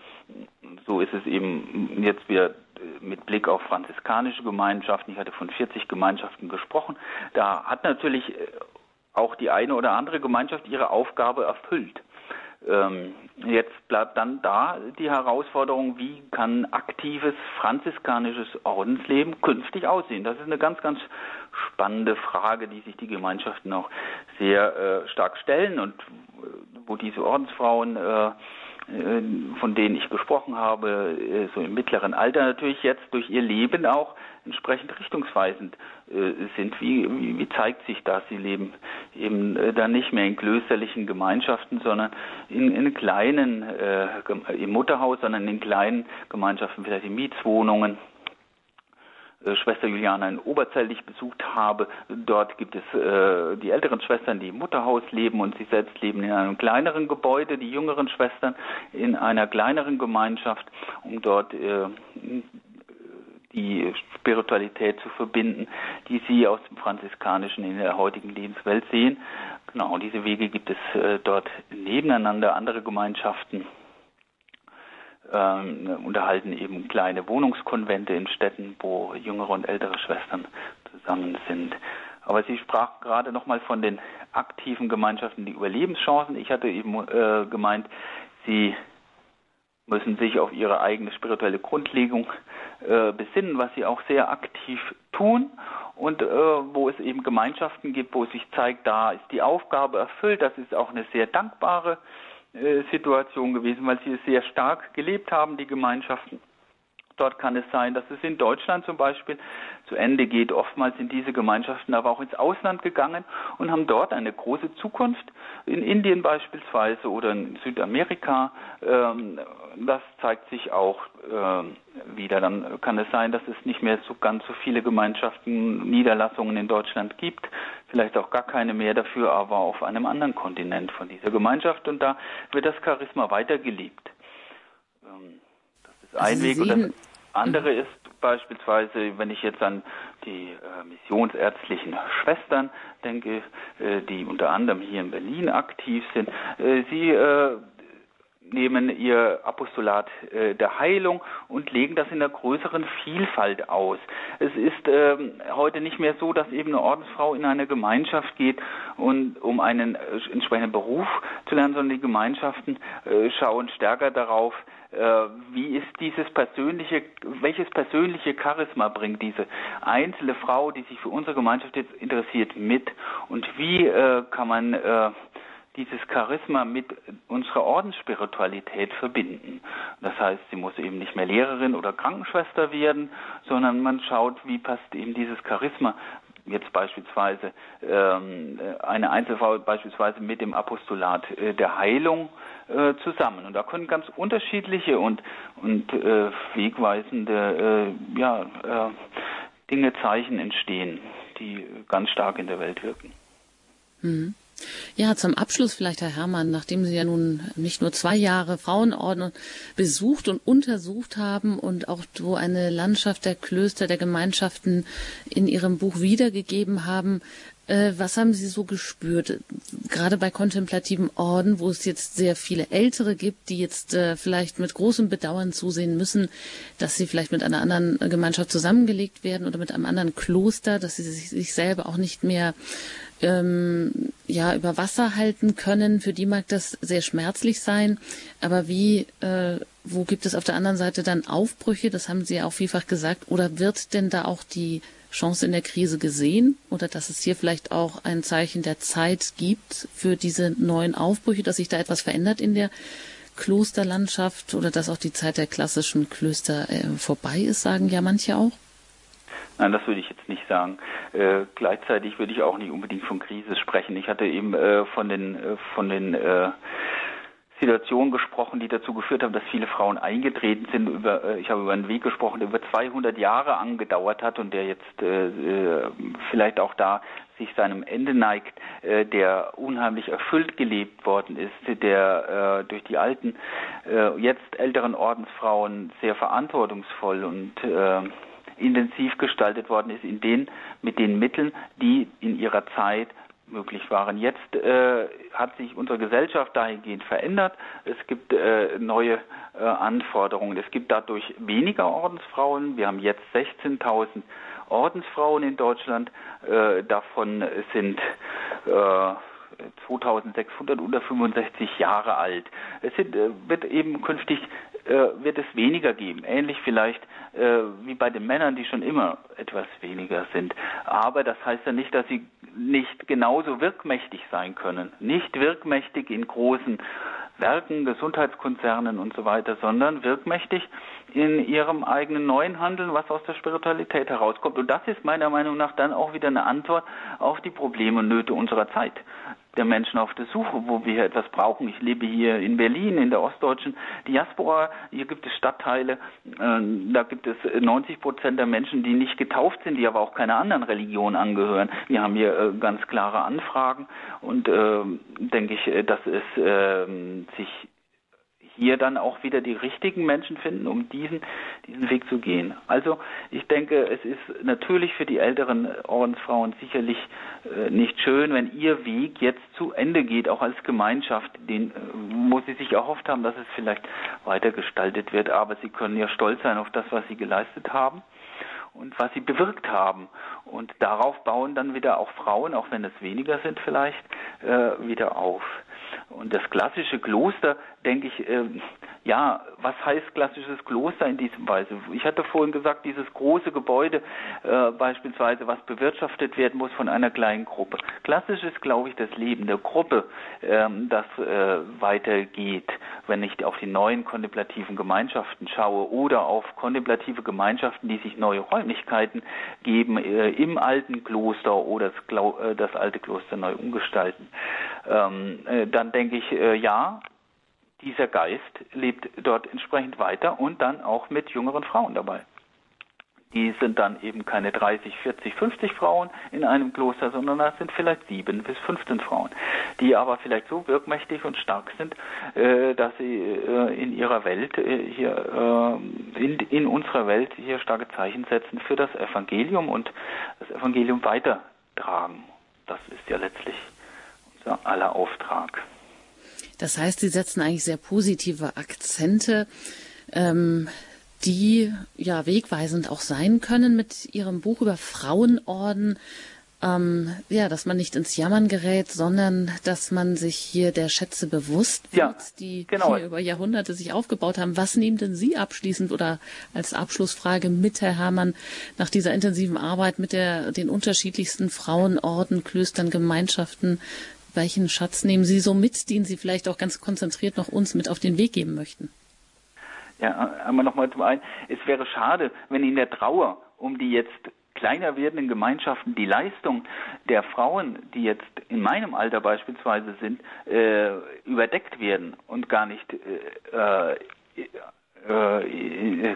So ist es eben jetzt wieder mit Blick auf franziskanische Gemeinschaften. Ich hatte von 40 Gemeinschaften gesprochen. Da hat natürlich auch die eine oder andere Gemeinschaft ihre Aufgabe erfüllt. Ähm, jetzt bleibt dann da die Herausforderung, wie kann aktives franziskanisches Ordensleben künftig aussehen? Das ist eine ganz, ganz spannende Frage, die sich die Gemeinschaften auch sehr äh, stark stellen und äh, wo diese Ordensfrauen äh, äh, von denen ich gesprochen habe, äh, so im mittleren Alter natürlich jetzt durch ihr Leben auch entsprechend richtungsweisend sind. Wie, wie, wie zeigt sich das? Sie leben eben dann nicht mehr in klösterlichen Gemeinschaften, sondern in, in kleinen, äh, im Mutterhaus, sondern in kleinen Gemeinschaften, vielleicht in Mietswohnungen äh, Schwester Juliana in Oberzell, die ich besucht habe. Dort gibt es äh, die älteren Schwestern, die im Mutterhaus leben und sie selbst leben in einem kleineren Gebäude, die jüngeren Schwestern in einer kleineren Gemeinschaft, um dort äh, die Spiritualität zu verbinden, die sie aus dem Franziskanischen in der heutigen Lebenswelt sehen. Genau, und diese Wege gibt es äh, dort nebeneinander, andere Gemeinschaften ähm, unterhalten eben kleine Wohnungskonvente in Städten, wo jüngere und ältere Schwestern zusammen sind. Aber Sie sprachen gerade nochmal von den aktiven Gemeinschaften, die Überlebenschancen. Ich hatte eben äh, gemeint, Sie müssen sich auf ihre eigene spirituelle Grundlegung äh, besinnen, was sie auch sehr aktiv tun und äh, wo es eben Gemeinschaften gibt, wo es sich zeigt, da ist die Aufgabe erfüllt. Das ist auch eine sehr dankbare äh, Situation gewesen, weil sie es sehr stark gelebt haben, die Gemeinschaften. Dort kann es sein, dass es in Deutschland zum Beispiel zu Ende geht. Oftmals sind diese Gemeinschaften aber auch ins Ausland gegangen und haben dort eine große Zukunft, in Indien beispielsweise oder in Südamerika. Ähm, das zeigt sich auch ähm, wieder. Dann kann es sein, dass es nicht mehr so ganz so viele Gemeinschaften, Niederlassungen in Deutschland gibt. Vielleicht auch gar keine mehr dafür, aber auf einem anderen Kontinent von dieser Gemeinschaft. Und da wird das Charisma weitergelebt. Ähm, das ist ein also Weg. Das andere ist beispielsweise, wenn ich jetzt an die äh, missionsärztlichen Schwestern denke, äh, die unter anderem hier in Berlin aktiv sind, äh, sie äh, nehmen ihr Apostolat äh, der Heilung und legen das in einer größeren Vielfalt aus. Es ist ähm, heute nicht mehr so, dass eben eine Ordensfrau in eine Gemeinschaft geht und um einen äh, entsprechenden Beruf zu lernen, sondern die Gemeinschaften schauen stärker darauf, wie ist dieses persönliche, welches persönliche Charisma bringt diese einzelne Frau, die sich für unsere Gemeinschaft jetzt interessiert, mit und wie äh, kann man äh, dieses Charisma mit unserer Ordensspiritualität verbinden. Das heißt, sie muss eben nicht mehr Lehrerin oder Krankenschwester werden, sondern man schaut, wie passt eben dieses Charisma jetzt beispielsweise ähm, eine Einzelfrau beispielsweise mit dem Apostolat äh, der Heilung äh, zusammen. Und da können ganz unterschiedliche und, und äh, wegweisende äh, ja, äh, Dinge, Zeichen entstehen, die ganz stark in der Welt wirken. Mhm. Ja, zum Abschluss vielleicht, Herr Herrmann, nachdem Sie ja nun nicht nur zwei Jahre Frauenorden besucht und untersucht haben und auch so eine Landschaft der Klöster, der Gemeinschaften in Ihrem Buch wiedergegeben haben, äh, was haben Sie so gespürt? Gerade bei kontemplativen Orden, wo es jetzt sehr viele Ältere gibt, die jetzt äh, vielleicht mit großem Bedauern zusehen müssen, dass sie vielleicht mit einer anderen Gemeinschaft zusammengelegt werden oder mit einem anderen Kloster, dass sie sich selber auch nicht mehr ähm, ja über Wasser halten können. Für die mag das sehr schmerzlich sein. Aber wie, äh, wo gibt es auf der anderen Seite dann Aufbrüche? Das haben Sie ja auch vielfach gesagt. Oder wird denn da auch die Chance in der Krise gesehen oder dass es hier vielleicht auch ein Zeichen der Zeit gibt für diese neuen Aufbrüche, dass sich da etwas verändert in der Klosterlandschaft oder dass auch die Zeit der klassischen Klöster äh, vorbei ist, sagen ja manche auch? Nein, das würde ich jetzt nicht sagen. Äh, gleichzeitig würde ich auch nicht unbedingt von Krise sprechen. Ich hatte eben äh, von den äh, von den äh, Situation gesprochen, die dazu geführt haben, dass viele Frauen eingetreten sind. Über, äh, ich habe über einen Weg gesprochen, der über 200 Jahre angedauert hat und der jetzt äh, äh, vielleicht auch da sich seinem Ende neigt, äh, der unheimlich erfüllt gelebt worden ist, der äh, durch die alten, äh, jetzt älteren Ordensfrauen sehr verantwortungsvoll und äh, intensiv gestaltet worden ist, in den, mit den Mitteln, die in ihrer Zeit möglich waren. Jetzt äh, hat sich unsere Gesellschaft dahingehend verändert. Es gibt äh, neue äh, Anforderungen. Es gibt dadurch weniger Ordensfrauen. Wir haben jetzt 16.000 Ordensfrauen in Deutschland. Äh, davon sind äh, 2600 unter 65 Jahre alt. Es sind, äh, wird eben künftig wird es weniger geben. Ähnlich vielleicht äh, wie bei den Männern, die schon immer etwas weniger sind. Aber das heißt ja nicht, dass sie nicht genauso wirkmächtig sein können. Nicht wirkmächtig in großen Werken, Gesundheitskonzernen und so weiter, sondern wirkmächtig in ihrem eigenen neuen Handeln, was aus der Spiritualität herauskommt. Und das ist meiner Meinung nach dann auch wieder eine Antwort auf die Probleme und Nöte unserer Zeit der Menschen auf der Suche, wo wir etwas brauchen. Ich lebe hier in Berlin, in der ostdeutschen Diaspora. Hier gibt es Stadtteile, äh, da gibt es 90 Prozent der Menschen, die nicht getauft sind, die aber auch keiner anderen Religion angehören. Wir haben hier äh, ganz klare Anfragen und äh, denke ich, äh, dass es ähm, sich hier dann auch wieder die richtigen Menschen finden, um diesen, diesen Weg zu gehen. Also ich denke, es ist natürlich für die älteren Ordensfrauen sicherlich äh, nicht schön, wenn ihr Weg jetzt zu Ende geht, auch als Gemeinschaft, den, äh, wo sie sich erhofft haben, dass es vielleicht weiter gestaltet wird. Aber sie können ja stolz sein auf das, was sie geleistet haben und was sie bewirkt haben. Und darauf bauen dann wieder auch Frauen, auch wenn es weniger sind vielleicht, äh, wieder auf. Und das klassische Kloster, denke ich, äh, ja, was heißt klassisches Kloster in diesem Weise? Ich hatte vorhin gesagt, dieses große Gebäude äh, beispielsweise, was bewirtschaftet werden muss von einer kleinen Gruppe. Klassisch ist, glaube ich, das Leben der Gruppe, ähm, das äh, weitergeht, wenn ich auf die neuen kontemplativen Gemeinschaften schaue oder auf kontemplative Gemeinschaften, die sich neue Räumlichkeiten geben äh, im alten Kloster oder das, äh, das alte Kloster neu umgestalten. Ähm, äh, dann denke ich, äh, ja, dieser Geist lebt dort entsprechend weiter und dann auch mit jüngeren Frauen dabei. Die sind dann eben keine 30, 40, 50 Frauen in einem Kloster, sondern das sind vielleicht sieben bis 15 Frauen, die aber vielleicht so wirkmächtig und stark sind, äh, dass sie äh, in ihrer Welt äh, hier, in, in unserer Welt hier starke Zeichen setzen für das Evangelium und das Evangelium weitertragen. Das ist ja letztlich unser aller Auftrag. Das heißt, Sie setzen eigentlich sehr positive Akzente, ähm, die ja wegweisend auch sein können mit Ihrem Buch über Frauenorden. Ähm, ja, dass man nicht ins Jammern gerät, sondern dass man sich hier der Schätze bewusst wird, ja, die genau. hier über Jahrhunderte sich aufgebaut haben. Was nehmen denn Sie abschließend oder als Abschlussfrage mit, Herr Herrmann, nach dieser intensiven Arbeit mit der, den unterschiedlichsten Frauenorden, Klöstern, Gemeinschaften welchen Schatz nehmen Sie so mit, den Sie vielleicht auch ganz konzentriert noch uns mit auf den Weg geben möchten? Ja, einmal nochmal zum einen. Es wäre schade, wenn in der Trauer um die jetzt kleiner werdenden Gemeinschaften die Leistung der Frauen, die jetzt in meinem Alter beispielsweise sind, äh, überdeckt werden und gar nicht äh, äh,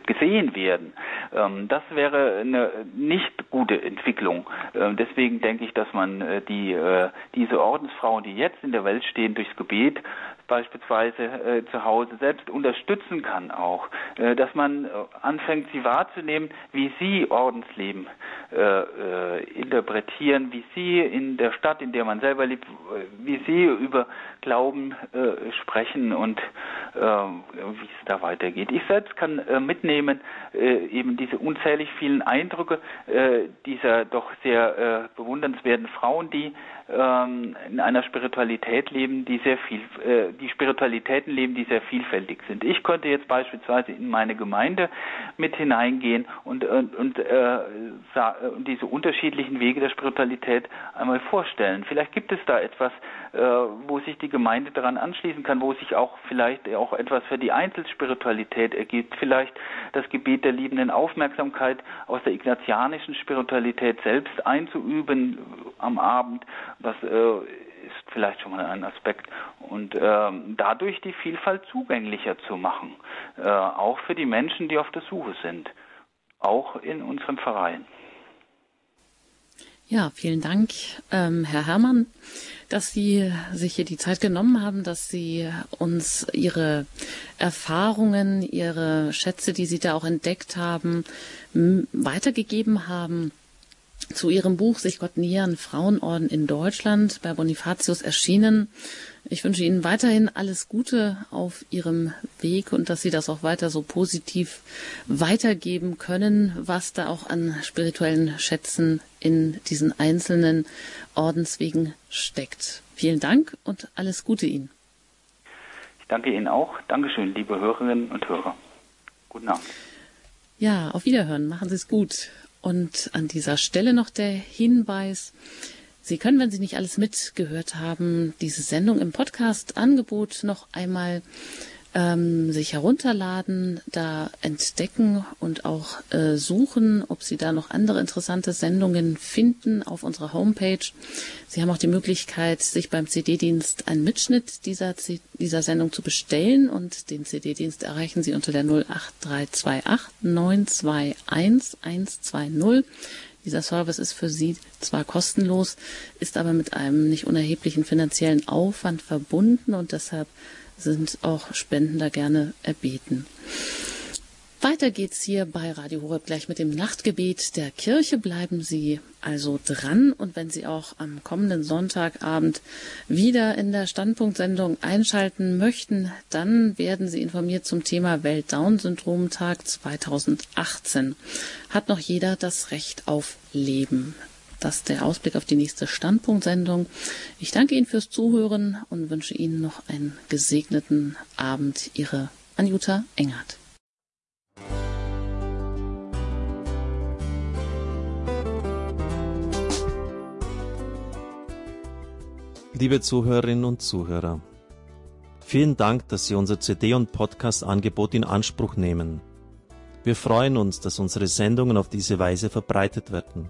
gesehen werden. Ähm, das wäre eine nicht gute Entwicklung. Ähm, deswegen denke ich, dass man äh, die, äh, diese Ordensfrauen, die jetzt in der Welt stehen, durchs Gebet beispielsweise äh, zu Hause selbst unterstützen kann auch, äh, dass man äh, anfängt, sie wahrzunehmen, wie sie Ordensleben äh, äh, interpretieren, wie sie in der Stadt, in der man selber lebt, wie sie über Glauben äh, sprechen und wie es da weitergeht. Ich selbst kann mitnehmen eben diese unzählig vielen Eindrücke dieser doch sehr bewundernswerten Frauen, die ähm, in einer Spiritualität leben, die sehr viel, äh, die Spiritualitäten leben, die sehr vielfältig sind. Ich könnte jetzt beispielsweise in meine Gemeinde mit hineingehen und, und, und äh, diese unterschiedlichen Wege der Spiritualität einmal vorstellen. Vielleicht gibt es da etwas, wo sich die Gemeinde daran anschließen kann, wo sich auch vielleicht auch etwas für die Einzelspiritualität ergibt. Vielleicht das Gebet der liebenden Aufmerksamkeit aus der ignatianischen Spiritualität selbst einzuüben am Abend das äh, ist vielleicht schon mal ein Aspekt. Und äh, dadurch die Vielfalt zugänglicher zu machen, äh, auch für die Menschen, die auf der Suche sind, auch in unserem Verein. Ja, vielen Dank, ähm, Herr Herrmann, dass Sie sich hier die Zeit genommen haben, dass Sie uns Ihre Erfahrungen, Ihre Schätze, die Sie da auch entdeckt haben, weitergegeben haben zu ihrem Buch Sich Gott nähern, Frauenorden in Deutschland, bei Bonifatius erschienen. Ich wünsche Ihnen weiterhin alles Gute auf Ihrem Weg und dass Sie das auch weiter so positiv weitergeben können, was da auch an spirituellen Schätzen in diesen einzelnen Ordenswegen steckt. Vielen Dank und alles Gute Ihnen. Ich danke Ihnen auch. Dankeschön, liebe Hörerinnen und Hörer. Guten Abend. Ja, auf Wiederhören. Machen Sie es gut. Und an dieser Stelle noch der Hinweis. Sie können, wenn Sie nicht alles mitgehört haben, diese Sendung im Podcast-Angebot noch einmal ähm, sich herunterladen, da entdecken und auch äh, suchen, ob Sie da noch andere interessante Sendungen finden auf unserer Homepage. Sie haben auch die Möglichkeit, sich beim CD-Dienst einen Mitschnitt dieser, dieser Sendung zu bestellen und den CD-Dienst erreichen Sie unter der 08328 921 120. Dieser Service ist für Sie zwar kostenlos, ist aber mit einem nicht unerheblichen finanziellen Aufwand verbunden und deshalb sind auch Spenden da gerne erbeten. Weiter geht's hier bei Radio Horeb gleich mit dem Nachtgebet der Kirche. Bleiben Sie also dran und wenn Sie auch am kommenden Sonntagabend wieder in der Standpunktsendung einschalten möchten, dann werden Sie informiert zum Thema Welt-Down-Syndrom-Tag 2018. Hat noch jeder das Recht auf Leben? Das der Ausblick auf die nächste Standpunktsendung. Ich danke Ihnen fürs Zuhören und wünsche Ihnen noch einen gesegneten Abend. Ihre Anjuta Engert. Liebe Zuhörerinnen und Zuhörer, vielen Dank, dass Sie unser CD- und Podcast-Angebot in Anspruch nehmen. Wir freuen uns, dass unsere Sendungen auf diese Weise verbreitet werden.